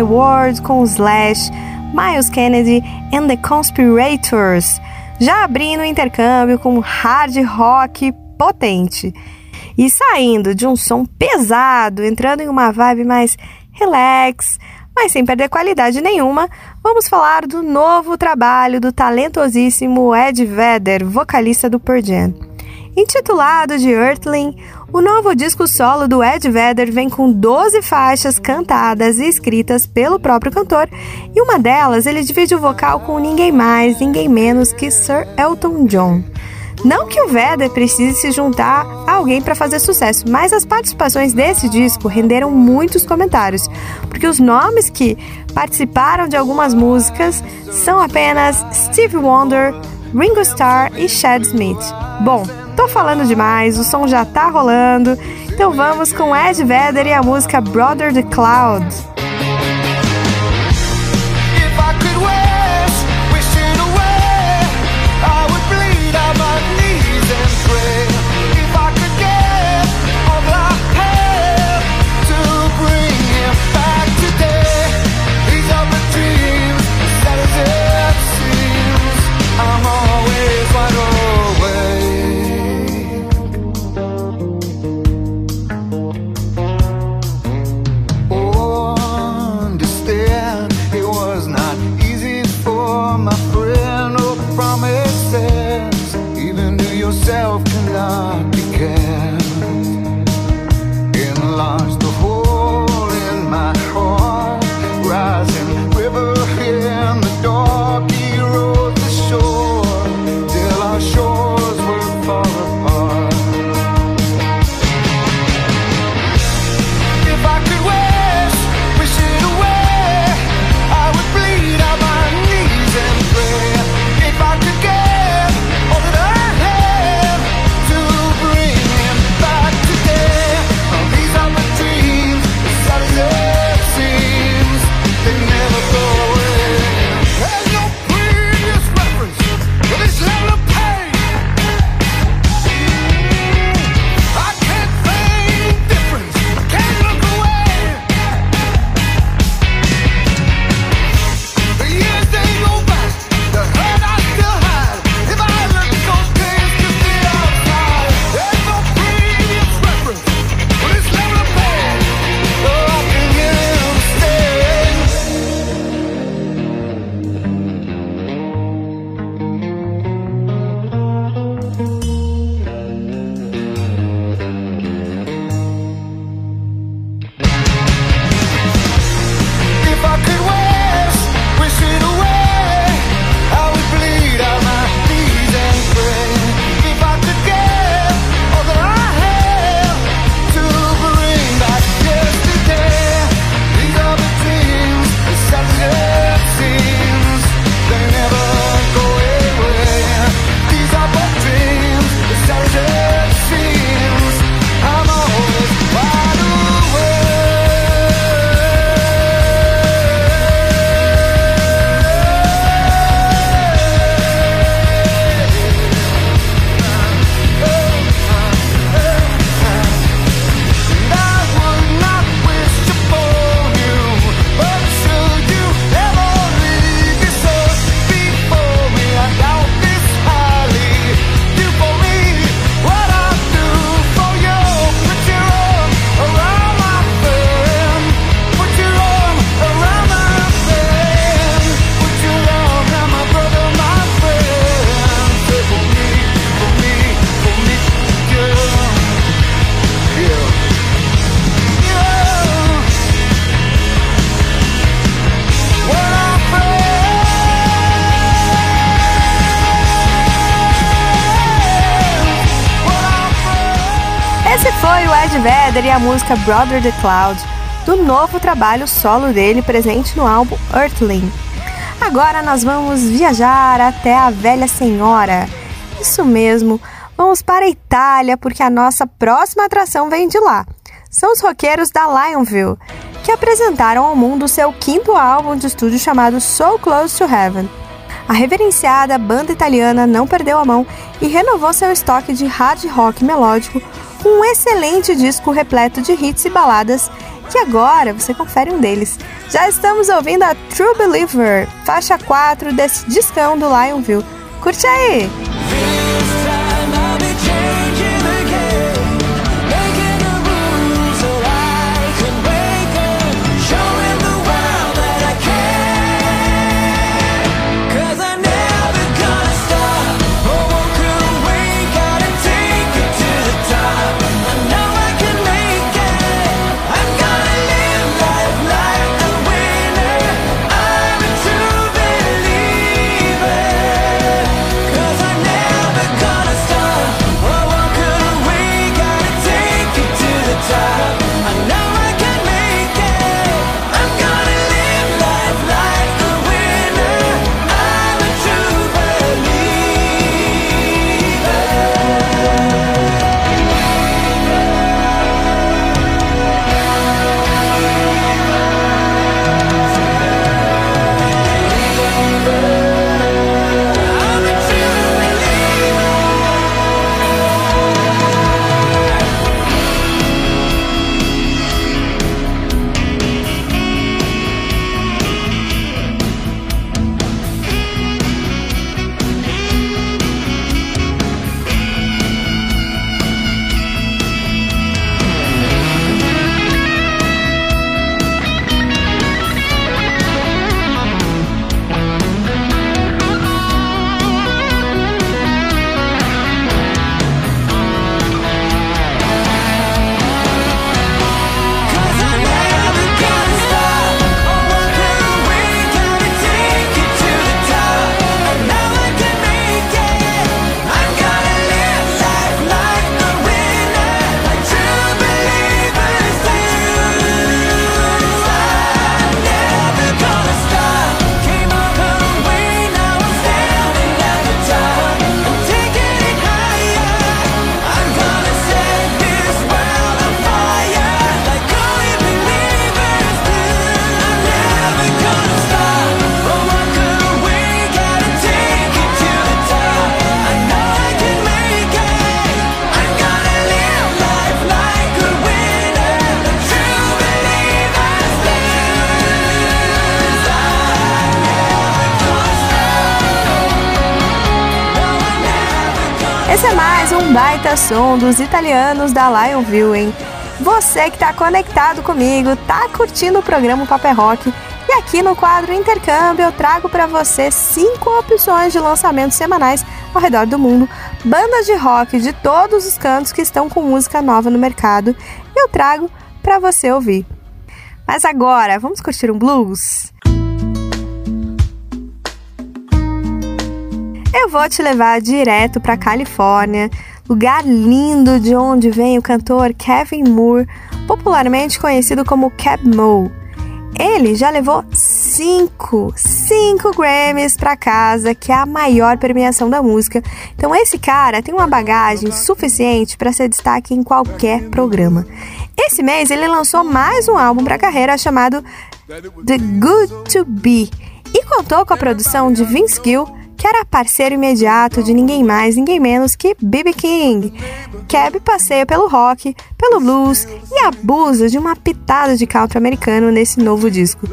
Speaker 3: My World com Slash, Miles Kennedy and the Conspirators, já abrindo o intercâmbio com hard rock potente. E saindo de um som pesado, entrando em uma vibe mais relax, mas sem perder qualidade nenhuma, vamos falar do novo trabalho do talentosíssimo Ed Vedder, vocalista do Pearl Jam. Intitulado de Earthling, o novo disco solo do Ed Vedder vem com 12 faixas cantadas e escritas pelo próprio cantor, e uma delas ele divide o vocal com ninguém mais, ninguém menos que Sir Elton John. Não que o Vedder precise se juntar a alguém para fazer sucesso, mas as participações desse disco renderam muitos comentários, porque os nomes que participaram de algumas músicas são apenas Steve Wonder, Ringo Starr e Chad Smith. Bom, tô falando demais, o som já tá rolando, então vamos com Ed Vedder e a música Brother the Cloud. Música Brother the Cloud, do novo trabalho solo dele presente no álbum Earthling. Agora nós vamos viajar até a Velha Senhora. Isso mesmo, vamos para a Itália porque a nossa próxima atração vem de lá. São os roqueiros da Lionville, que apresentaram ao mundo seu quinto álbum de estúdio chamado So Close to Heaven. A reverenciada banda italiana não perdeu a mão e renovou seu estoque de hard rock melódico com um excelente disco repleto de hits e baladas, que agora você confere um deles. Já estamos ouvindo a True Believer, faixa 4 desse discão do Lionville. Curte aí! Som dos italianos da Lionville, hein? Você que tá conectado comigo, tá curtindo o programa Paper Rock. E aqui no quadro Intercâmbio eu trago para você cinco opções de lançamentos semanais ao redor do mundo, bandas de rock de todos os cantos que estão com música nova no mercado. Eu trago para você ouvir. Mas agora, vamos curtir um blues? Eu vou te levar direto para Califórnia, lugar lindo de onde vem o cantor Kevin Moore, popularmente conhecido como Cab Mo. Ele já levou cinco, cinco Grammys para casa, que é a maior premiação da música. Então esse cara tem uma bagagem suficiente para ser destaque em qualquer programa. Esse mês ele lançou mais um álbum para a carreira chamado The Good to Be e contou com a produção de Vince Gill que era parceiro imediato de ninguém mais, ninguém menos que B.B. King. Cab passeia pelo rock, pelo blues e abusa de uma pitada de country americano nesse novo disco.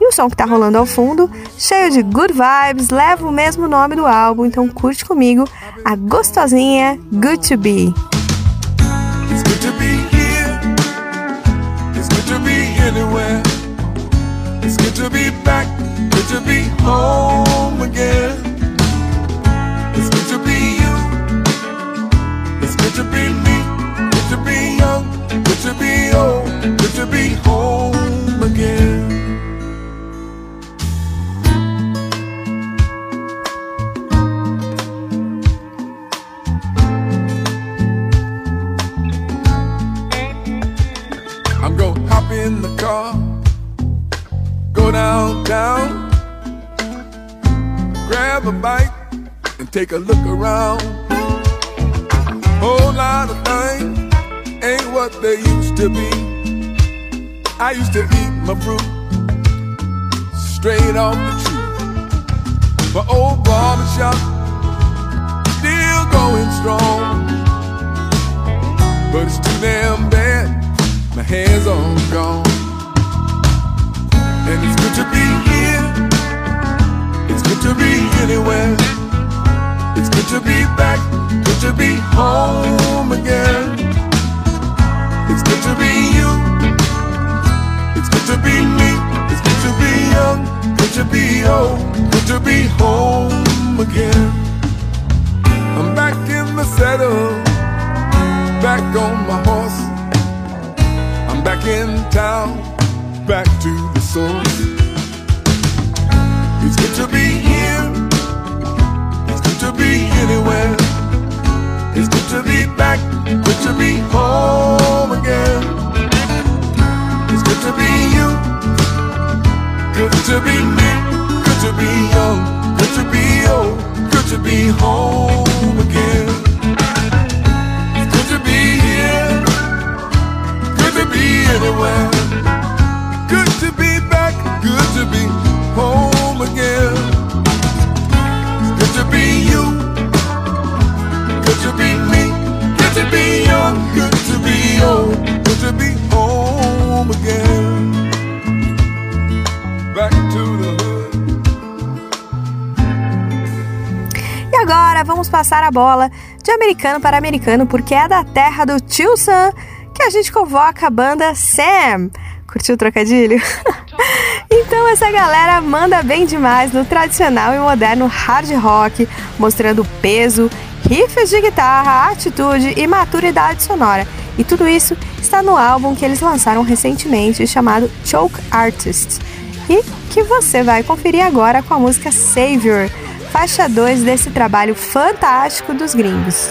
Speaker 3: E o som que tá rolando ao fundo, cheio de good vibes, leva o mesmo nome do álbum, então curte comigo a gostosinha good to be
Speaker 11: anywhere. It's good to be back. Good to be home again. Good to be me. Good to be young. Good to be old. Good to be home again. I'm gonna hop in the car, go downtown, grab a bite, and take a look around. Whole lot of things ain't what they used to be. I used to eat my fruit straight off the tree. My old barbershop still going strong. but it's too damn bad. My hair's all gone. And it's good to be here. It's good to be anywhere. It's good to be back. Good to be home again. It's good to be you. It's good to be me. It's good to be young. Good to be old. Good to be home again. I'm back in the saddle. Back on my horse. I'm back in town. Back to the source. It's good to be here. It's good to be anywhere. It's good to be back. Good to be home again. It's good to be you. Good to be me. Good to be young. Good to be old. Good to be home
Speaker 3: vamos passar a bola de americano para americano, porque é da terra do Tio Sam que a gente convoca a banda Sam. Curtiu o trocadilho? então essa galera manda bem demais no tradicional e moderno hard rock, mostrando peso, riffs de guitarra, atitude e maturidade sonora. E tudo isso está no álbum que eles lançaram recentemente chamado Choke Artists. E que você vai conferir agora com a música Savior, faixa 2 desse trabalho fantástico dos gringos.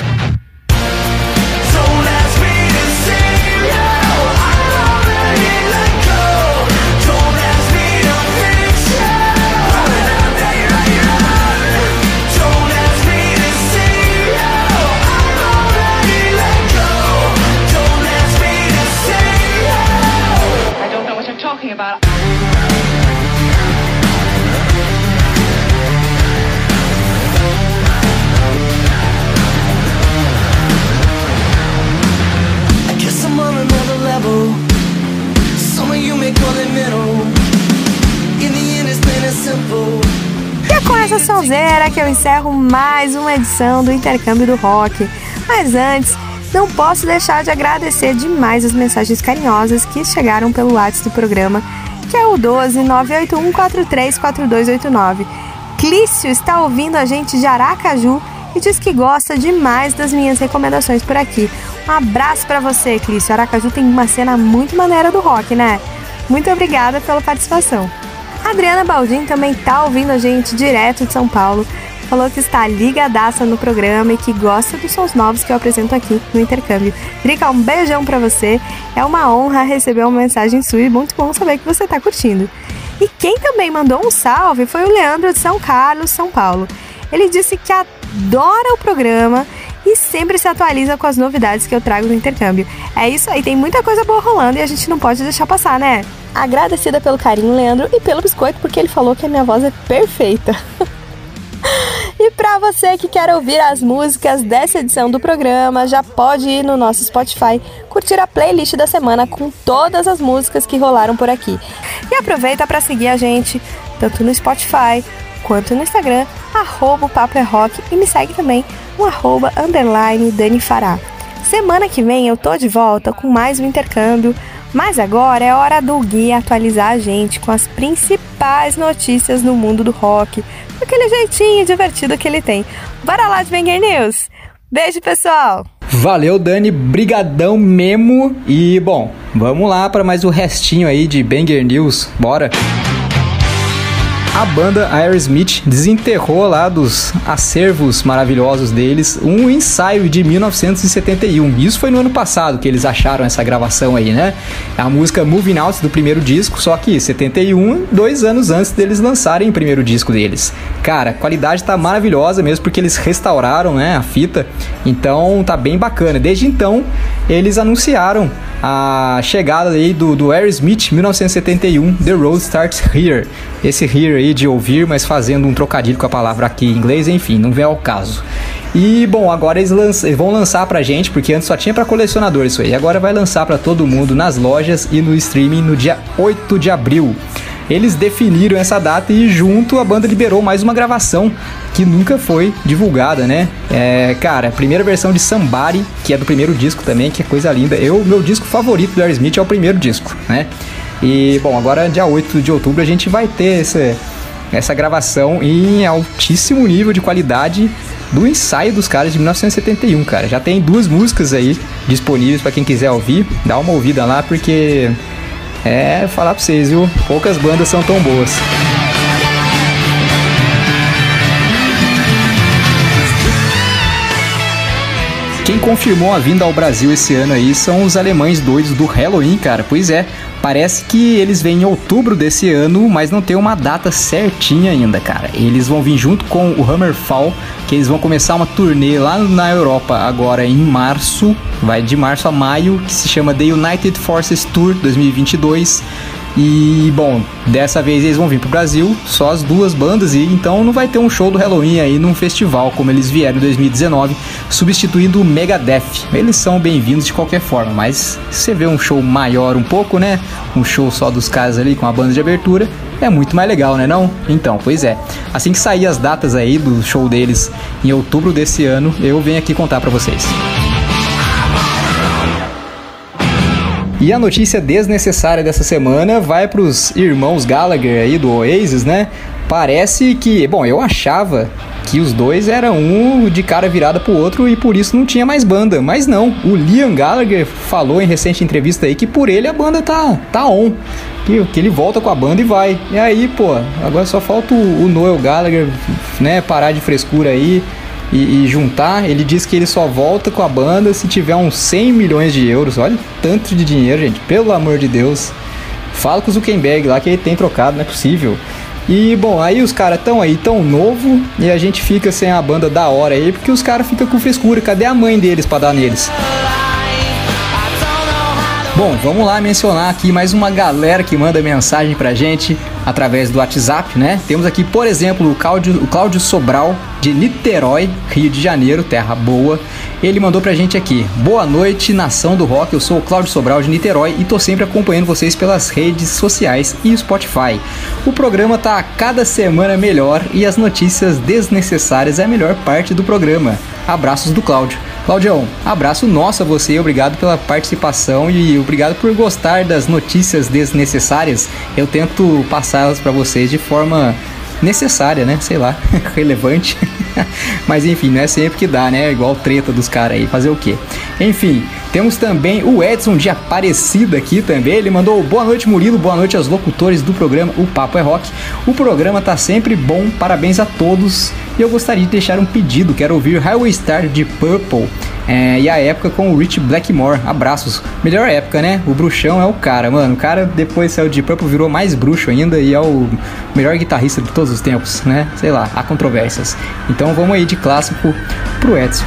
Speaker 3: Sonzeira que eu encerro mais uma edição do Intercâmbio do Rock. Mas antes, não posso deixar de agradecer demais as mensagens carinhosas que chegaram pelo WhatsApp do programa, que é o 12 981 434289. Clício está ouvindo a gente de Aracaju e diz que gosta demais das minhas recomendações por aqui. Um abraço para você, Clício. Aracaju tem uma cena muito maneira do rock, né? Muito obrigada pela participação. Adriana Baldin também tá ouvindo a gente direto de São Paulo. Falou que está ligadaça no programa e que gosta dos sons novos que eu apresento aqui no intercâmbio. Drica, um beijão pra você. É uma honra receber uma mensagem sua e muito bom saber que você tá curtindo. E quem também mandou um salve foi o Leandro de São Carlos, São Paulo. Ele disse que adora o programa e sempre se atualiza com as novidades que eu trago no intercâmbio. É isso aí, tem muita coisa boa rolando e a gente não pode deixar passar, né? Agradecida pelo carinho, Leandro, e pelo biscoito, porque ele falou que a minha voz é perfeita. E para você que quer ouvir as músicas dessa edição do programa, já pode ir no nosso Spotify, curtir a playlist da semana com todas as músicas que rolaram por aqui. E aproveita para seguir a gente tanto no Spotify quanto no Instagram, arroba o Papo é Rock, e me segue também no arroba underline Dani Fará. Semana que vem eu tô de volta com mais um intercâmbio, mas agora é hora do Gui atualizar a gente com as principais notícias no mundo do rock, aquele jeitinho divertido que ele tem. Bora lá de Banger News! Beijo, pessoal!
Speaker 4: Valeu, Dani, brigadão mesmo. E, bom, vamos lá para mais o restinho aí de Banger News. Bora! A banda Aerosmith desenterrou lá dos acervos maravilhosos deles um ensaio de 1971. Isso foi no ano passado que eles acharam essa gravação aí, né? A música Moving Out do primeiro disco, só que 71, dois anos antes deles lançarem o primeiro disco deles. Cara, a qualidade tá maravilhosa mesmo porque eles restauraram, né, a fita. Então tá bem bacana. Desde então, eles anunciaram a chegada aí do, do Aerosmith 1971, The Road Starts Here. Esse here aí de ouvir, mas fazendo um trocadilho com a palavra aqui em inglês, enfim, não vem ao caso. E bom, agora eles, eles vão lançar pra gente, porque antes só tinha pra colecionador isso aí. Agora vai lançar pra todo mundo nas lojas e no streaming no dia 8 de abril. Eles definiram essa data e junto a banda liberou mais uma gravação que nunca foi divulgada, né? É, cara, primeira versão de Somebody, que é do primeiro disco também, que é coisa linda. Eu, meu disco favorito do Aerosmith é o primeiro disco, né? E, bom, agora dia 8 de outubro a gente vai ter esse, essa gravação em altíssimo nível de qualidade do ensaio dos caras de 1971, cara. Já tem duas músicas aí disponíveis pra quem quiser ouvir. Dá uma ouvida lá porque é falar pra vocês, viu? Poucas bandas são tão boas. Quem confirmou a vinda ao Brasil esse ano aí são os alemães doidos do Halloween, cara. Pois é, parece que eles vêm em outubro desse ano, mas não tem uma data certinha ainda, cara. Eles vão vir junto com o Hammerfall, que eles vão começar uma turnê lá na Europa agora em março, vai de março a maio, que se chama The United Forces Tour 2022. E bom, dessa vez eles vão vir pro Brasil, só as duas bandas, e então não vai ter um show do Halloween aí num festival como eles vieram em 2019, substituindo o Megadeth. Eles são bem-vindos de qualquer forma, mas você vê um show maior um pouco, né? Um show só dos caras ali com a banda de abertura, é muito mais legal, né não? Então, pois é. Assim que sair as datas aí do show deles em outubro desse ano, eu venho aqui contar pra vocês. E a notícia desnecessária dessa semana vai para os irmãos Gallagher aí do Oasis, né? Parece que, bom, eu achava que os dois eram um de cara virada pro outro e por isso não tinha mais banda, mas não. O Liam Gallagher falou em recente entrevista aí que por ele a banda tá tá on, que, que ele volta com a banda e vai. E aí, pô, agora só falta o, o Noel Gallagher, né, parar de frescura aí e, e juntar, ele diz que ele só volta com a banda se tiver uns 100 milhões de euros. Olha tanto de dinheiro, gente, pelo amor de Deus. Fala com o Zuckerberg lá que ele tem trocado, não é possível. E bom, aí os caras tão aí tão novo e a gente fica sem a banda da hora aí porque os caras ficam com frescura. Cadê a mãe deles pra dar neles? Bom, vamos lá mencionar aqui mais uma galera que manda mensagem pra gente através do WhatsApp, né? Temos aqui, por exemplo, o Cláudio, o Cláudio Sobral, de Niterói, Rio de Janeiro, terra boa. Ele mandou pra gente aqui: Boa noite, nação do rock. Eu sou o Cláudio Sobral de Niterói e tô sempre acompanhando vocês pelas redes sociais e Spotify. O programa tá a cada semana melhor e as notícias desnecessárias é a melhor parte do programa. Abraços do Cláudio. Claudião, abraço nosso a você, obrigado pela participação e obrigado por gostar das notícias desnecessárias. Eu tento passá-las para vocês de forma necessária, né? Sei lá, relevante. Mas enfim, não é sempre que dá, né? Igual treta dos caras aí, fazer o quê? Enfim, temos também o Edson de Aparecida aqui também. Ele mandou boa noite, Murilo, boa noite aos locutores do programa O Papo é Rock. O programa tá sempre bom, parabéns a todos. E eu gostaria de deixar um pedido, quero ouvir Highway Star de Purple. É, e a época com o Rich Blackmore. Abraços. Melhor época, né? O bruxão é o cara, mano. O cara depois saiu de Purple, virou mais bruxo ainda e é o melhor guitarrista de todos os tempos, né? Sei lá, há controvérsias. Então vamos aí de clássico pro Edson.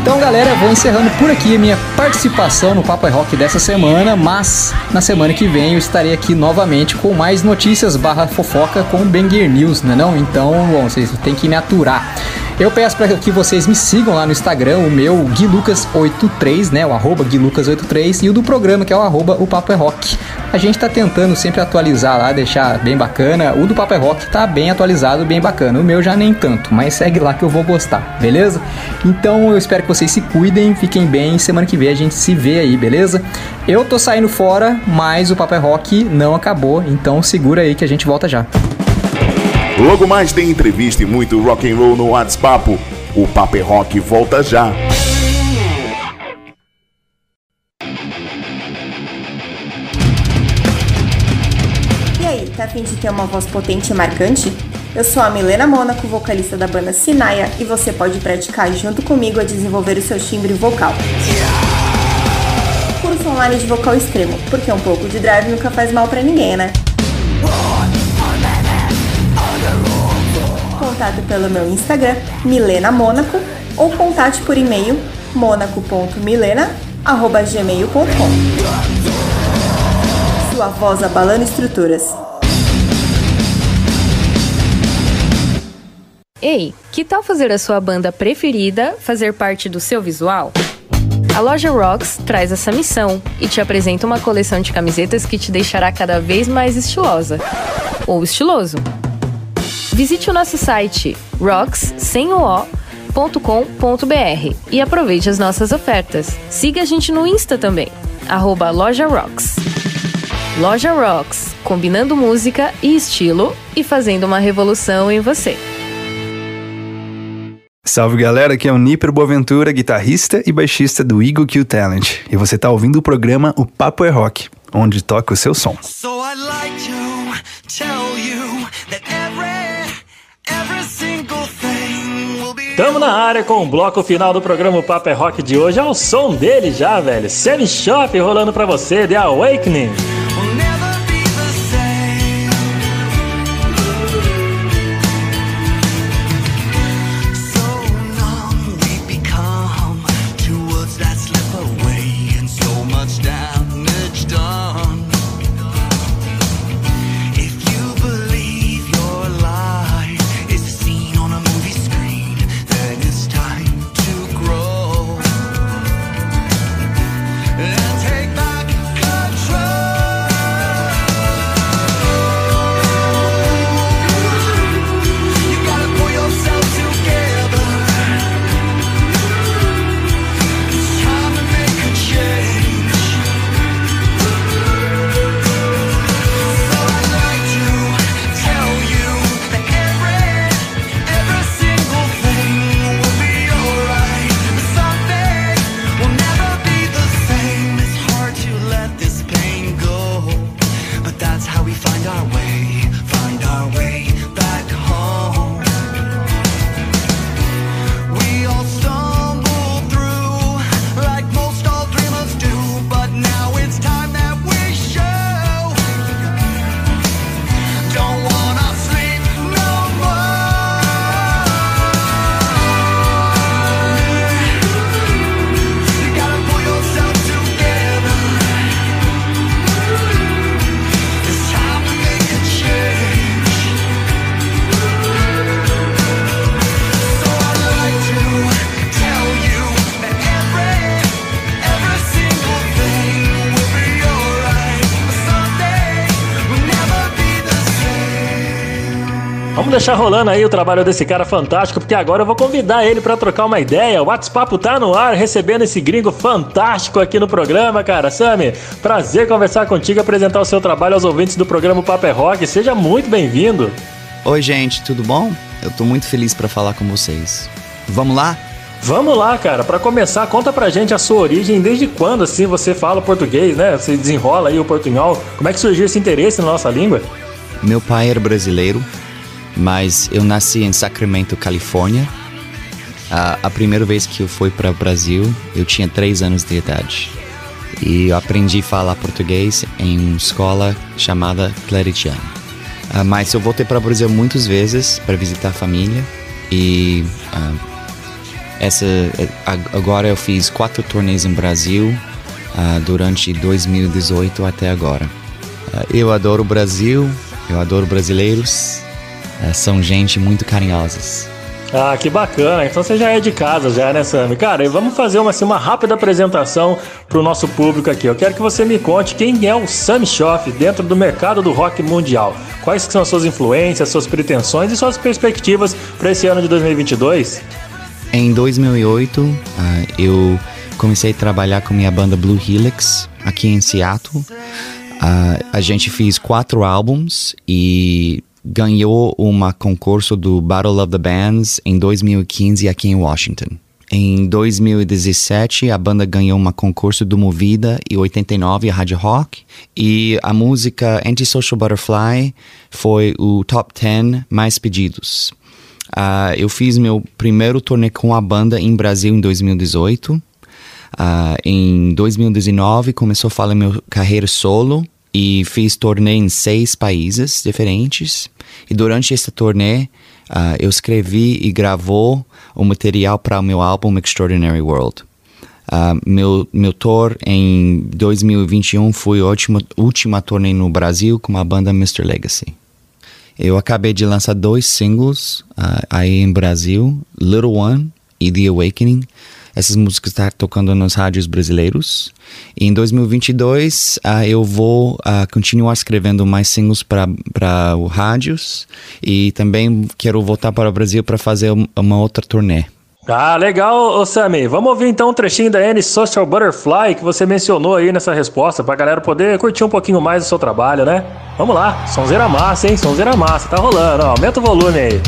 Speaker 4: Então, galera, vou encerrando por aqui a minha participação no Papo é Rock dessa semana, mas na semana que vem eu estarei aqui novamente com mais notícias barra fofoca com Banger News, né não? Então, bom, vocês têm que me aturar. Eu peço para que vocês me sigam lá no Instagram, o meu GuiLucas83, né? O arroba GuiLucas83 e o do programa, que é o arroba o Papo é Rock. A gente tá tentando sempre atualizar lá, deixar bem bacana. O do Papo é Rock tá bem atualizado, bem bacana. O meu já nem tanto, mas segue lá que eu vou gostar, beleza? Então eu espero que vocês se cuidem, fiquem bem. Semana que vem a gente se vê aí, beleza? Eu tô saindo fora, mas o Papo é Rock não acabou, então segura aí que a gente volta já.
Speaker 15: Logo mais tem entrevista e muito rock and roll no WhatsApp. O Papo é Rock volta já.
Speaker 13: E aí, tá afim de ter uma voz potente e marcante? Eu sou a Milena Mônaco, vocalista da banda Sinaia, e você pode praticar junto comigo a desenvolver o seu timbre vocal. Curso online de vocal extremo, porque um pouco de drive nunca faz mal pra ninguém, né? Contato pelo meu Instagram, Milena Mônaco, ou contate por e-mail monaco.milena.gmail.com Sua voz abalando estruturas.
Speaker 16: Ei, que tal fazer a sua banda preferida fazer parte do seu visual? A loja Rocks traz essa missão e te apresenta uma coleção de camisetas que te deixará cada vez mais estilosa. Ou estiloso. Visite o nosso site rocks sem o o, .com.br e aproveite as nossas ofertas. Siga a gente no Insta também, arroba Loja Rocks. Loja Rocks, combinando música e estilo e fazendo uma revolução em você.
Speaker 17: Salve galera, aqui é o Nipper Boaventura, guitarrista e baixista do Eagle Q Talent. E você tá ouvindo o programa O Papo é Rock, onde toca o seu som.
Speaker 1: So
Speaker 7: Tamo na área com o bloco final do programa Papo é Rock de hoje. É o som dele já, velho. Semi Shop rolando pra você, The Awakening. Deixar rolando aí o trabalho desse cara fantástico, porque agora eu vou convidar ele pra trocar uma ideia. O WhatsApp tá no ar, recebendo esse gringo fantástico aqui no programa, cara. Sami, prazer conversar contigo e apresentar o seu trabalho aos ouvintes do programa Papo é Rock. Seja muito bem-vindo.
Speaker 18: Oi, gente, tudo bom? Eu tô muito feliz pra falar com vocês. Vamos lá?
Speaker 7: Vamos lá, cara. Pra começar, conta pra gente a sua origem, desde quando assim você fala português, né? Você desenrola aí o portunhol. Como é que surgiu esse interesse na nossa língua?
Speaker 18: Meu pai era brasileiro, mas eu nasci em Sacramento, Califórnia. A, a primeira vez que eu fui para o Brasil, eu tinha três anos de idade. E eu aprendi a falar português em uma escola chamada Claritiano. Ah, mas eu voltei para o Brasil muitas vezes para visitar a família e ah, essa agora eu fiz quatro turnês em Brasil ah, durante 2018 até agora. Eu adoro o Brasil, eu adoro brasileiros, são gente muito carinhosas.
Speaker 1: Ah, que bacana. Então você já é de casa já, né, Sammy? Cara, e vamos fazer uma, assim, uma rápida apresentação pro nosso público aqui. Eu quero que você me conte quem é o Sammy Schoff dentro do mercado do rock mundial. Quais são as suas influências, suas pretensões e suas perspectivas para esse ano de 2022?
Speaker 18: Em 2008, ah, eu comecei a trabalhar com minha banda Blue Helix aqui em Seattle. Ah, a gente fez quatro álbuns e ganhou uma concurso do Battle of the Bands em 2015 aqui em Washington. Em 2017, a banda ganhou uma concurso do Movida e 89 a Rádio Rock. E a música Antisocial Butterfly foi o top 10 mais pedidos. Ah, eu fiz meu primeiro turnê com a banda em Brasil em 2018. Ah, em 2019 começou a falar minha carreira solo e fiz turnê em seis países diferentes. E durante essa turnê ah, eu escrevi e gravou o material para o meu álbum Extraordinary World. Ah, meu, meu tour em 2021 foi a última, última turnê no Brasil com a banda Mr. Legacy. Eu acabei de lançar dois singles ah, aí em Brasil, Little One e The Awakening. Essas músicas estão tocando nos rádios brasileiros. E em 2022 ah, eu vou ah, continuar escrevendo mais singles para os rádios e também quero voltar para o Brasil para fazer um- uma outra turnê.
Speaker 1: Ah, legal, Sammy. Vamos ouvir então um trechinho da Annie Social Butterfly que você mencionou aí nessa resposta pra galera poder curtir um pouquinho mais do seu trabalho, né? Vamos lá, sonzeira massa, hein? Sonzeira massa, tá rolando, ó. Aumenta o volume aí.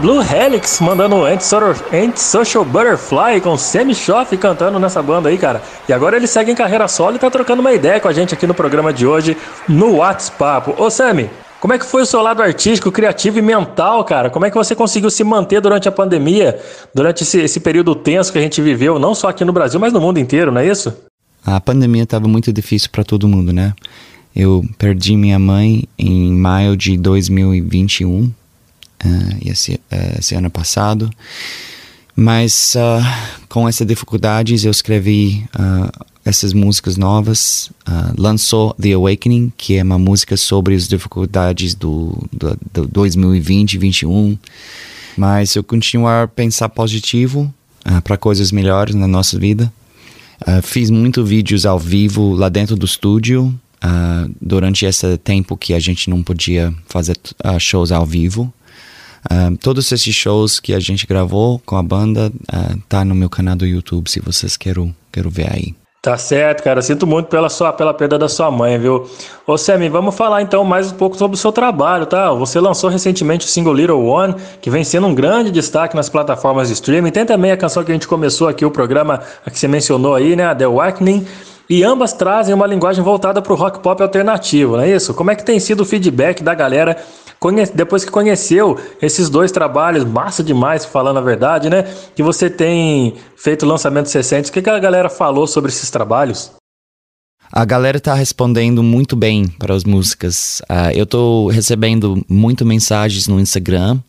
Speaker 1: Blue Helix mandando Anti-Social Butterfly com Semi Schoff cantando nessa banda aí, cara. E agora ele segue em carreira solo e tá trocando uma ideia com a gente aqui no programa de hoje no WhatsApp. Ô Sammy, como é que foi o seu lado artístico, criativo e mental, cara? Como é que você conseguiu se manter durante a pandemia, durante esse, esse período tenso que a gente viveu, não só aqui no Brasil, mas no mundo inteiro, não é isso?
Speaker 18: A pandemia estava muito difícil para todo mundo, né? Eu perdi minha mãe em maio de 2021, uh, esse, uh, esse ano passado. Mas uh, com essas dificuldades eu escrevi uh, essas músicas novas. Uh, lançou The Awakening, que é uma música sobre as dificuldades do, do, do 2020 2021. Mas eu continuo a pensar positivo para coisas melhores na nossa vida. fiz muitos vídeos ao vivo lá dentro do estúdio. durante esse tempo que a gente não podia fazer shows ao vivo. Uh, todos esses shows que a gente gravou com a banda uh, tá no meu canal do YouTube, se vocês querem, querem ver aí.
Speaker 1: Tá certo, cara. Sinto muito pela sua pela perda da sua mãe, viu? Ô Sammy, vamos falar então mais um pouco sobre o seu trabalho, tá? Você lançou recentemente o single Little One, que vem sendo um grande destaque nas plataformas de streaming. Tem também a canção que a gente começou aqui, o programa que você mencionou aí, né? The Awakening. E ambas trazem uma linguagem voltada para o rock pop alternativo, não é isso? Como é que tem sido o feedback da galera depois que conheceu esses dois trabalhos, massa demais, falando a verdade, né? Que você tem feito lançamentos recentes, o que, que a galera falou sobre esses trabalhos?
Speaker 18: A galera tá respondendo muito bem para as músicas. Uh, eu tô recebendo muito mensagens no Instagram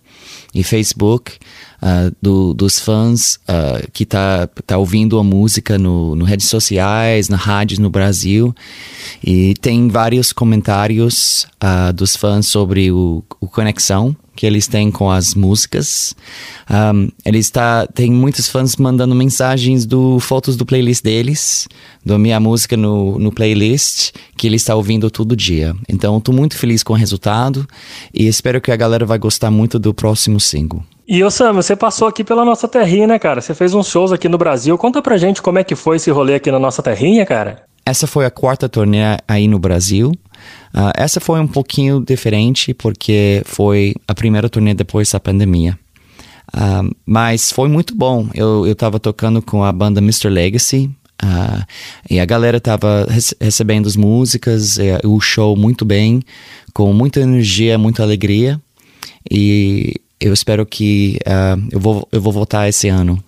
Speaker 18: e Facebook uh, do, dos fãs uh, que tá, tá ouvindo a música no, no redes sociais, na rádio no Brasil. E tem vários comentários uh, dos fãs sobre o, o conexão que eles têm com as músicas. Um, eles tá, tem muitos fãs mandando mensagens do fotos do playlist deles, da minha música no, no playlist, que ele está ouvindo todo dia. Então, estou muito feliz com o resultado e espero que a galera vai gostar muito do próximo single.
Speaker 1: E o Sam, você passou aqui pela nossa terrinha, né, cara? Você fez uns shows aqui no Brasil. Conta pra gente como é que foi esse rolê aqui na nossa terrinha, cara.
Speaker 18: Essa foi a quarta turnê aí no Brasil. Uh, essa foi um pouquinho diferente porque foi a primeira turnê depois da pandemia. Uh, mas foi muito bom. Eu, eu tava tocando com a banda Mr. Legacy. Uh, e a galera tava rece recebendo as músicas, o show muito bem, com muita energia, muita alegria. E eu espero que uh, eu, vou, eu vou voltar esse ano.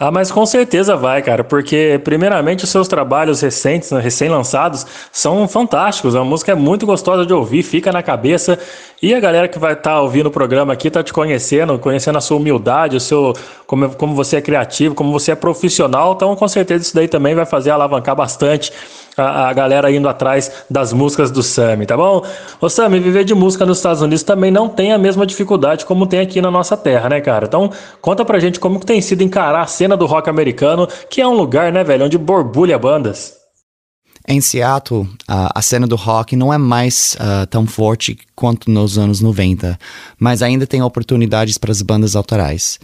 Speaker 1: Ah, mas com certeza vai, cara, porque primeiramente os seus trabalhos recentes, né, recém-lançados, são fantásticos. A música é muito gostosa de ouvir, fica na cabeça. E a galera que vai estar tá ouvindo o programa aqui tá te conhecendo, conhecendo a sua humildade, o seu como, como você é criativo, como você é profissional. Então, com certeza isso daí também vai fazer alavancar bastante a, a galera indo atrás das músicas do Sammy, tá bom? Ô Sammy, viver de música nos Estados Unidos também não tem a mesma dificuldade como tem aqui na nossa terra, né, cara? Então, conta pra gente como tem sido encarar a cena do rock americano, que é um lugar, né, velho, onde borbulha bandas.
Speaker 18: Em Seattle, a, a cena do rock não é mais uh, tão forte quanto nos anos 90, mas ainda tem oportunidades para as bandas autorais.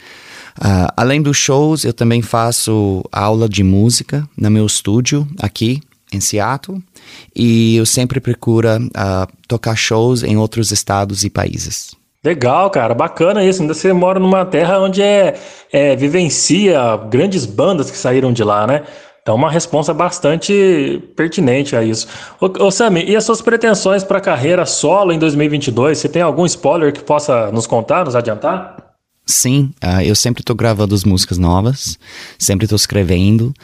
Speaker 18: Uh, além dos shows, eu também faço aula de música no meu estúdio aqui em Seattle e eu sempre procuro uh, tocar shows em outros estados e países.
Speaker 1: Legal, cara, bacana isso. Ainda você mora numa terra onde é, é, vivencia grandes bandas que saíram de lá, né? Então, uma resposta bastante pertinente a isso. Ô, ô e as suas pretensões para carreira solo em 2022? Você tem algum spoiler que possa nos contar, nos adiantar?
Speaker 18: Sim, uh, eu sempre estou gravando as músicas novas, sempre estou escrevendo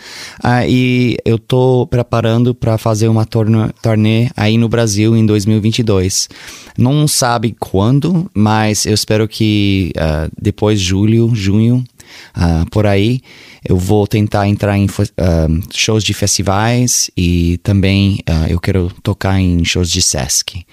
Speaker 18: uh, e eu estou preparando para fazer uma turnê aí no Brasil em 2022. Não sabe quando, mas eu espero que uh, depois de julho, junho, por aí, eu vou tentar entrar em shows de festivais e também eu quero tocar em shows de Sesc.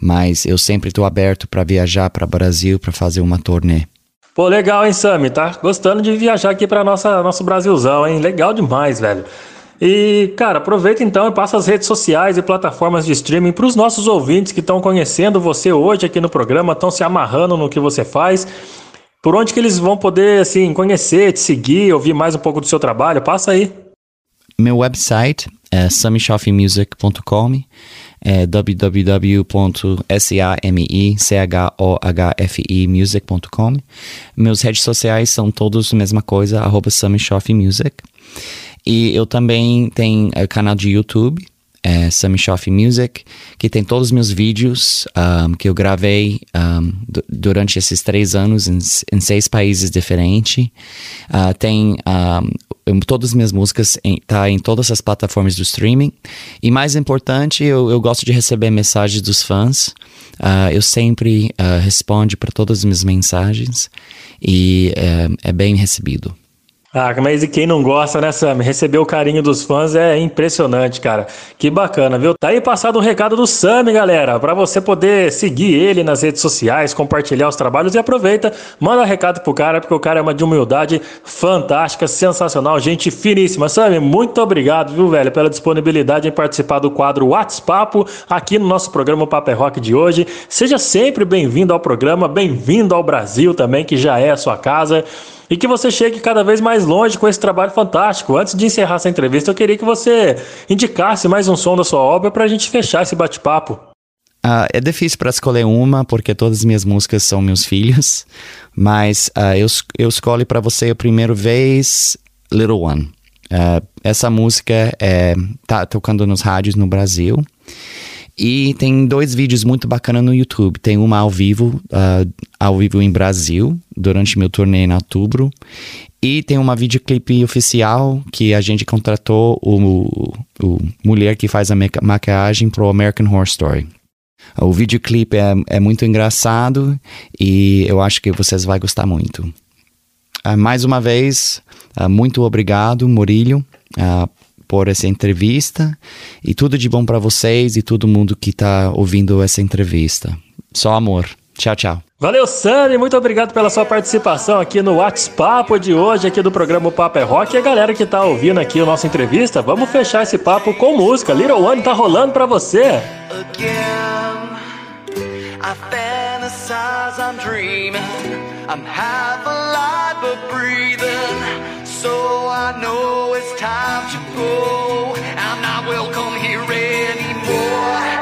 Speaker 18: Mas eu sempre estou aberto para viajar para o Brasil para fazer uma turnê.
Speaker 1: Pô, legal, hein, Sami? Tá gostando de viajar aqui para nossa nosso Brasilzão, hein? Legal demais, velho. E, cara, aproveita então e passa as redes sociais e plataformas de streaming para os nossos ouvintes que estão conhecendo você hoje aqui no programa, estão se amarrando no que você faz. Por onde que eles vão poder, assim, conhecer, te seguir, ouvir mais um pouco do seu trabalho? Passa aí.
Speaker 18: Meu website é samishoffmusic.com é www.samechohfimusic.com. Meus redes sociais são todos a mesma coisa, arroba Music. E eu também tenho o canal de YouTube, é Sammy Music, que tem todos os meus vídeos um, que eu gravei um, durante esses três anos em, em seis países diferentes. Uh, tem um, todas as minhas músicas em, tá em todas as plataformas do streaming. E mais importante, eu, eu gosto de receber mensagens dos fãs. Uh, eu sempre uh, respondo para todas as minhas mensagens e é bem recebido.
Speaker 1: Ah, mas e quem não gosta, né, Sam? Receber o carinho dos fãs é impressionante, cara. Que bacana, viu? Tá aí passado o recado do Sam, galera, para você poder seguir ele nas redes sociais, compartilhar os trabalhos e aproveita, manda recado pro cara, porque o cara é uma de humildade fantástica, sensacional, gente finíssima. Sam, muito obrigado, viu, velho, pela disponibilidade em participar do quadro WhatsApp aqui no nosso programa Paper é Rock de hoje. Seja sempre bem-vindo ao programa, bem-vindo ao Brasil também, que já é a sua casa e que você chegue cada vez mais longe com esse trabalho fantástico. Antes de encerrar essa entrevista, eu queria que você indicasse mais um som da sua obra para a gente fechar esse bate-papo.
Speaker 18: Uh, é difícil para escolher uma, porque todas as minhas músicas são meus filhos, mas uh, eu, eu escolho para você a primeira vez Little One. Uh, essa música é, tá tocando nos rádios no Brasil e tem dois vídeos muito bacanas no YouTube. Tem uma ao vivo, uh, ao vivo em Brasil, durante meu turnê em outubro. E tem uma videoclipe oficial que a gente contratou o, o mulher que faz a maquiagem pro American Horror Story. O videoclipe é, é muito engraçado e eu acho que vocês vão gostar muito. Uh, mais uma vez, uh, muito obrigado, Murilho, uh, por essa entrevista e tudo de bom para vocês e todo mundo que está ouvindo essa entrevista. Só amor. Tchau, tchau.
Speaker 1: Valeu, Sami, muito obrigado pela sua participação aqui no WhatsApp de hoje, aqui do programa Papo é Rock. E a galera que tá ouvindo aqui a nossa entrevista, vamos fechar esse papo com música. Little One tá rolando para você. Again, I fantasize, I'm dreaming. I'm half alive but breathing. So I know it's time to go. I'm not welcome here anymore.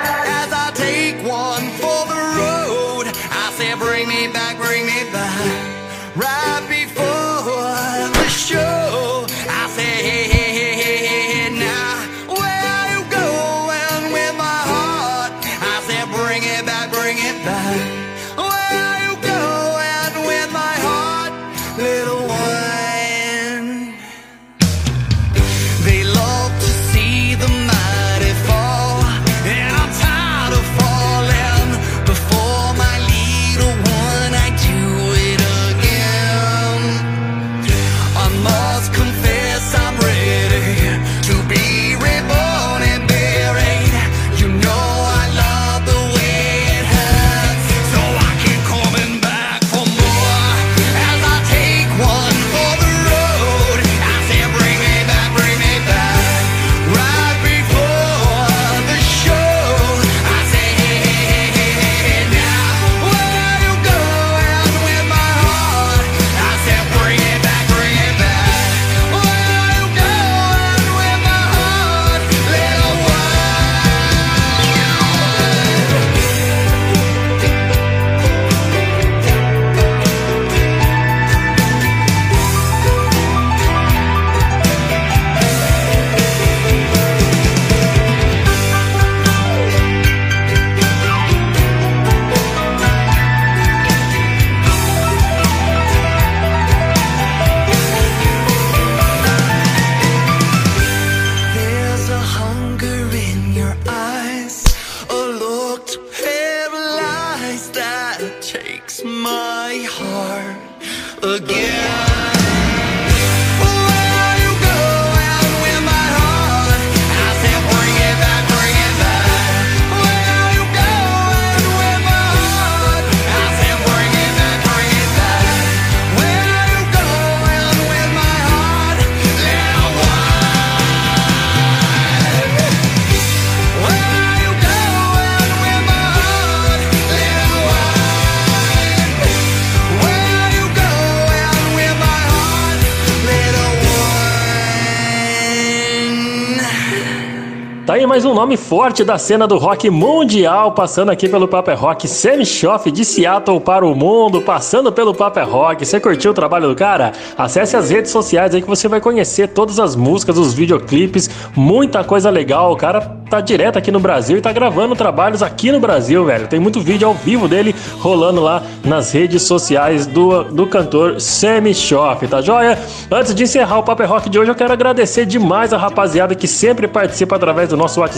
Speaker 1: Mais um nome forte da cena do rock mundial, passando aqui pelo Paper Rock. Sammy Schoff de Seattle para o mundo, passando pelo Paper Rock. Você curtiu o trabalho do cara? Acesse as redes sociais aí que você vai conhecer todas as músicas, os videoclipes, muita coisa legal. O cara tá direto aqui no Brasil e tá gravando trabalhos aqui no Brasil, velho. Tem muito vídeo ao vivo dele rolando lá nas redes sociais do, do cantor Sammy Schoff, tá joia? Antes de encerrar o Paper Rock de hoje, eu quero agradecer demais a rapaziada que sempre participa através do nosso WhatsApp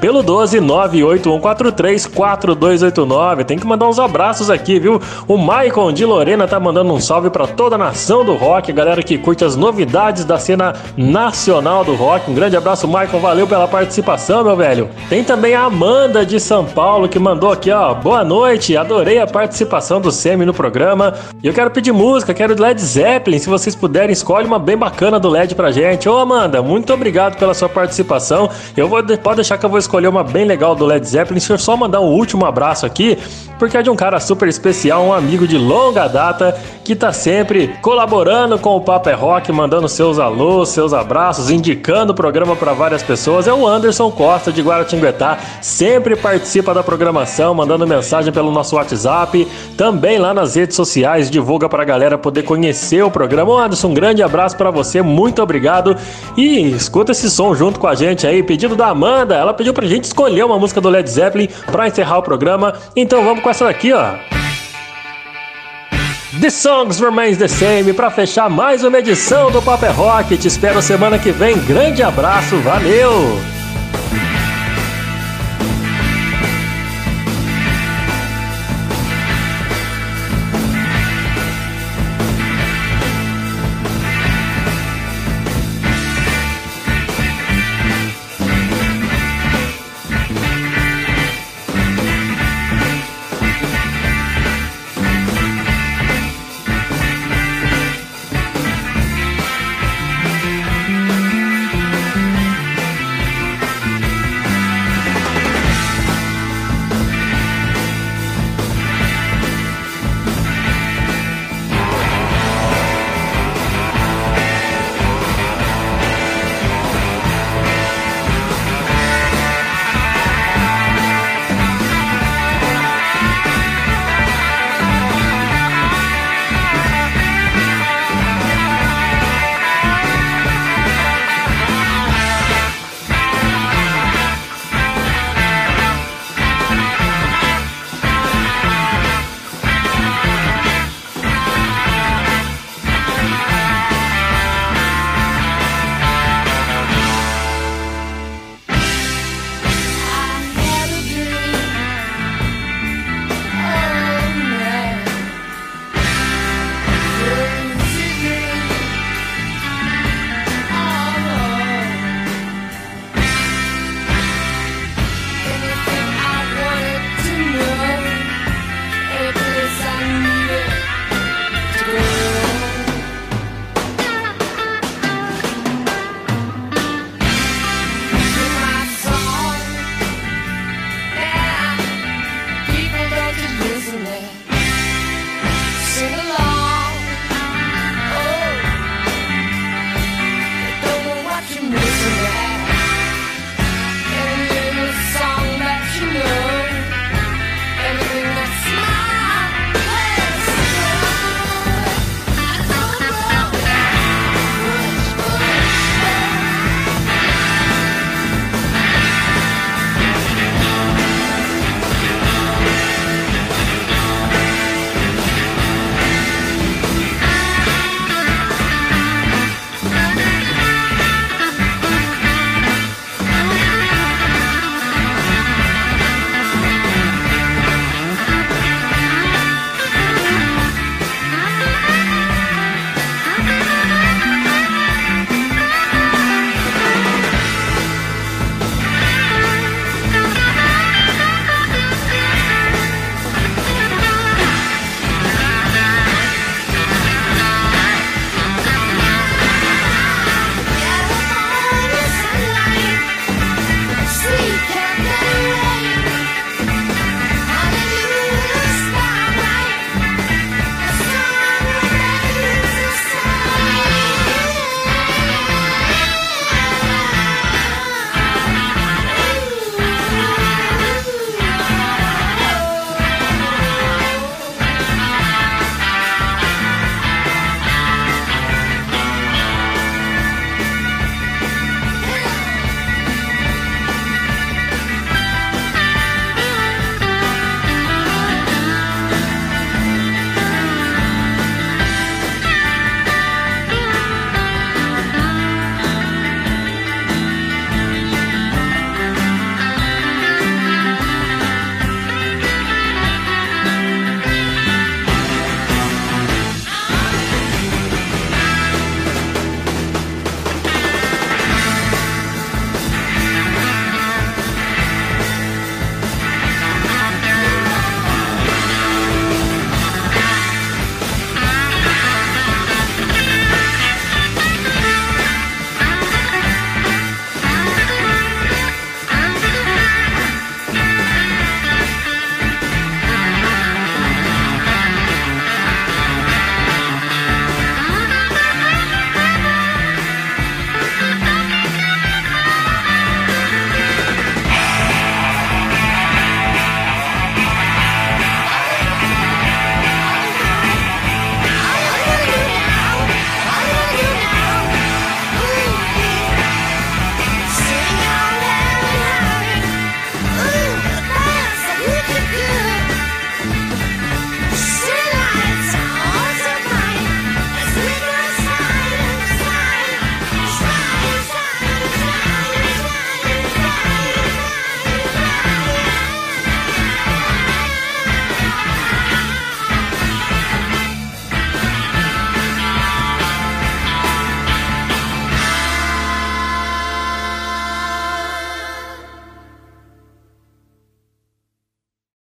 Speaker 1: pelo 12 98143 4289. Tem que mandar uns abraços aqui, viu? O Maicon de Lorena tá mandando um salve para toda a nação do rock, galera que curte as novidades da cena nacional do rock. Um grande abraço, Maicon, valeu pela participação, meu velho. Tem também a Amanda de São Paulo que mandou aqui, ó, boa noite, adorei a participação do Semi no programa. E eu quero pedir música, quero Led Zeppelin, se vocês puderem, escolhe uma bem bacana do LED pra gente. Ô Amanda, muito obrigado pela sua participação. Eu vou pode deixar que eu vou escolher uma bem legal do Led Zeppelin. Deixa eu só mandar um último abraço aqui, porque é de um cara super especial, um amigo de longa data que tá sempre colaborando com o Papo é Rock, mandando seus alôs, seus abraços, indicando o programa para várias pessoas. É o Anderson Costa de Guaratinguetá, sempre participa da programação, mandando mensagem pelo nosso WhatsApp, também lá nas redes sociais, divulga pra galera poder conhecer o programa. Ô Anderson, um grande abraço para você, muito obrigado. E escuta esse som junto com a gente aí, pedido da Amanda, ela pediu pra gente escolher uma música do Led Zeppelin para encerrar o programa. Então vamos com essa daqui, ó. The Songs Remains the Same para fechar mais uma edição do Paper Rock. Te espero semana que vem. Grande abraço, valeu!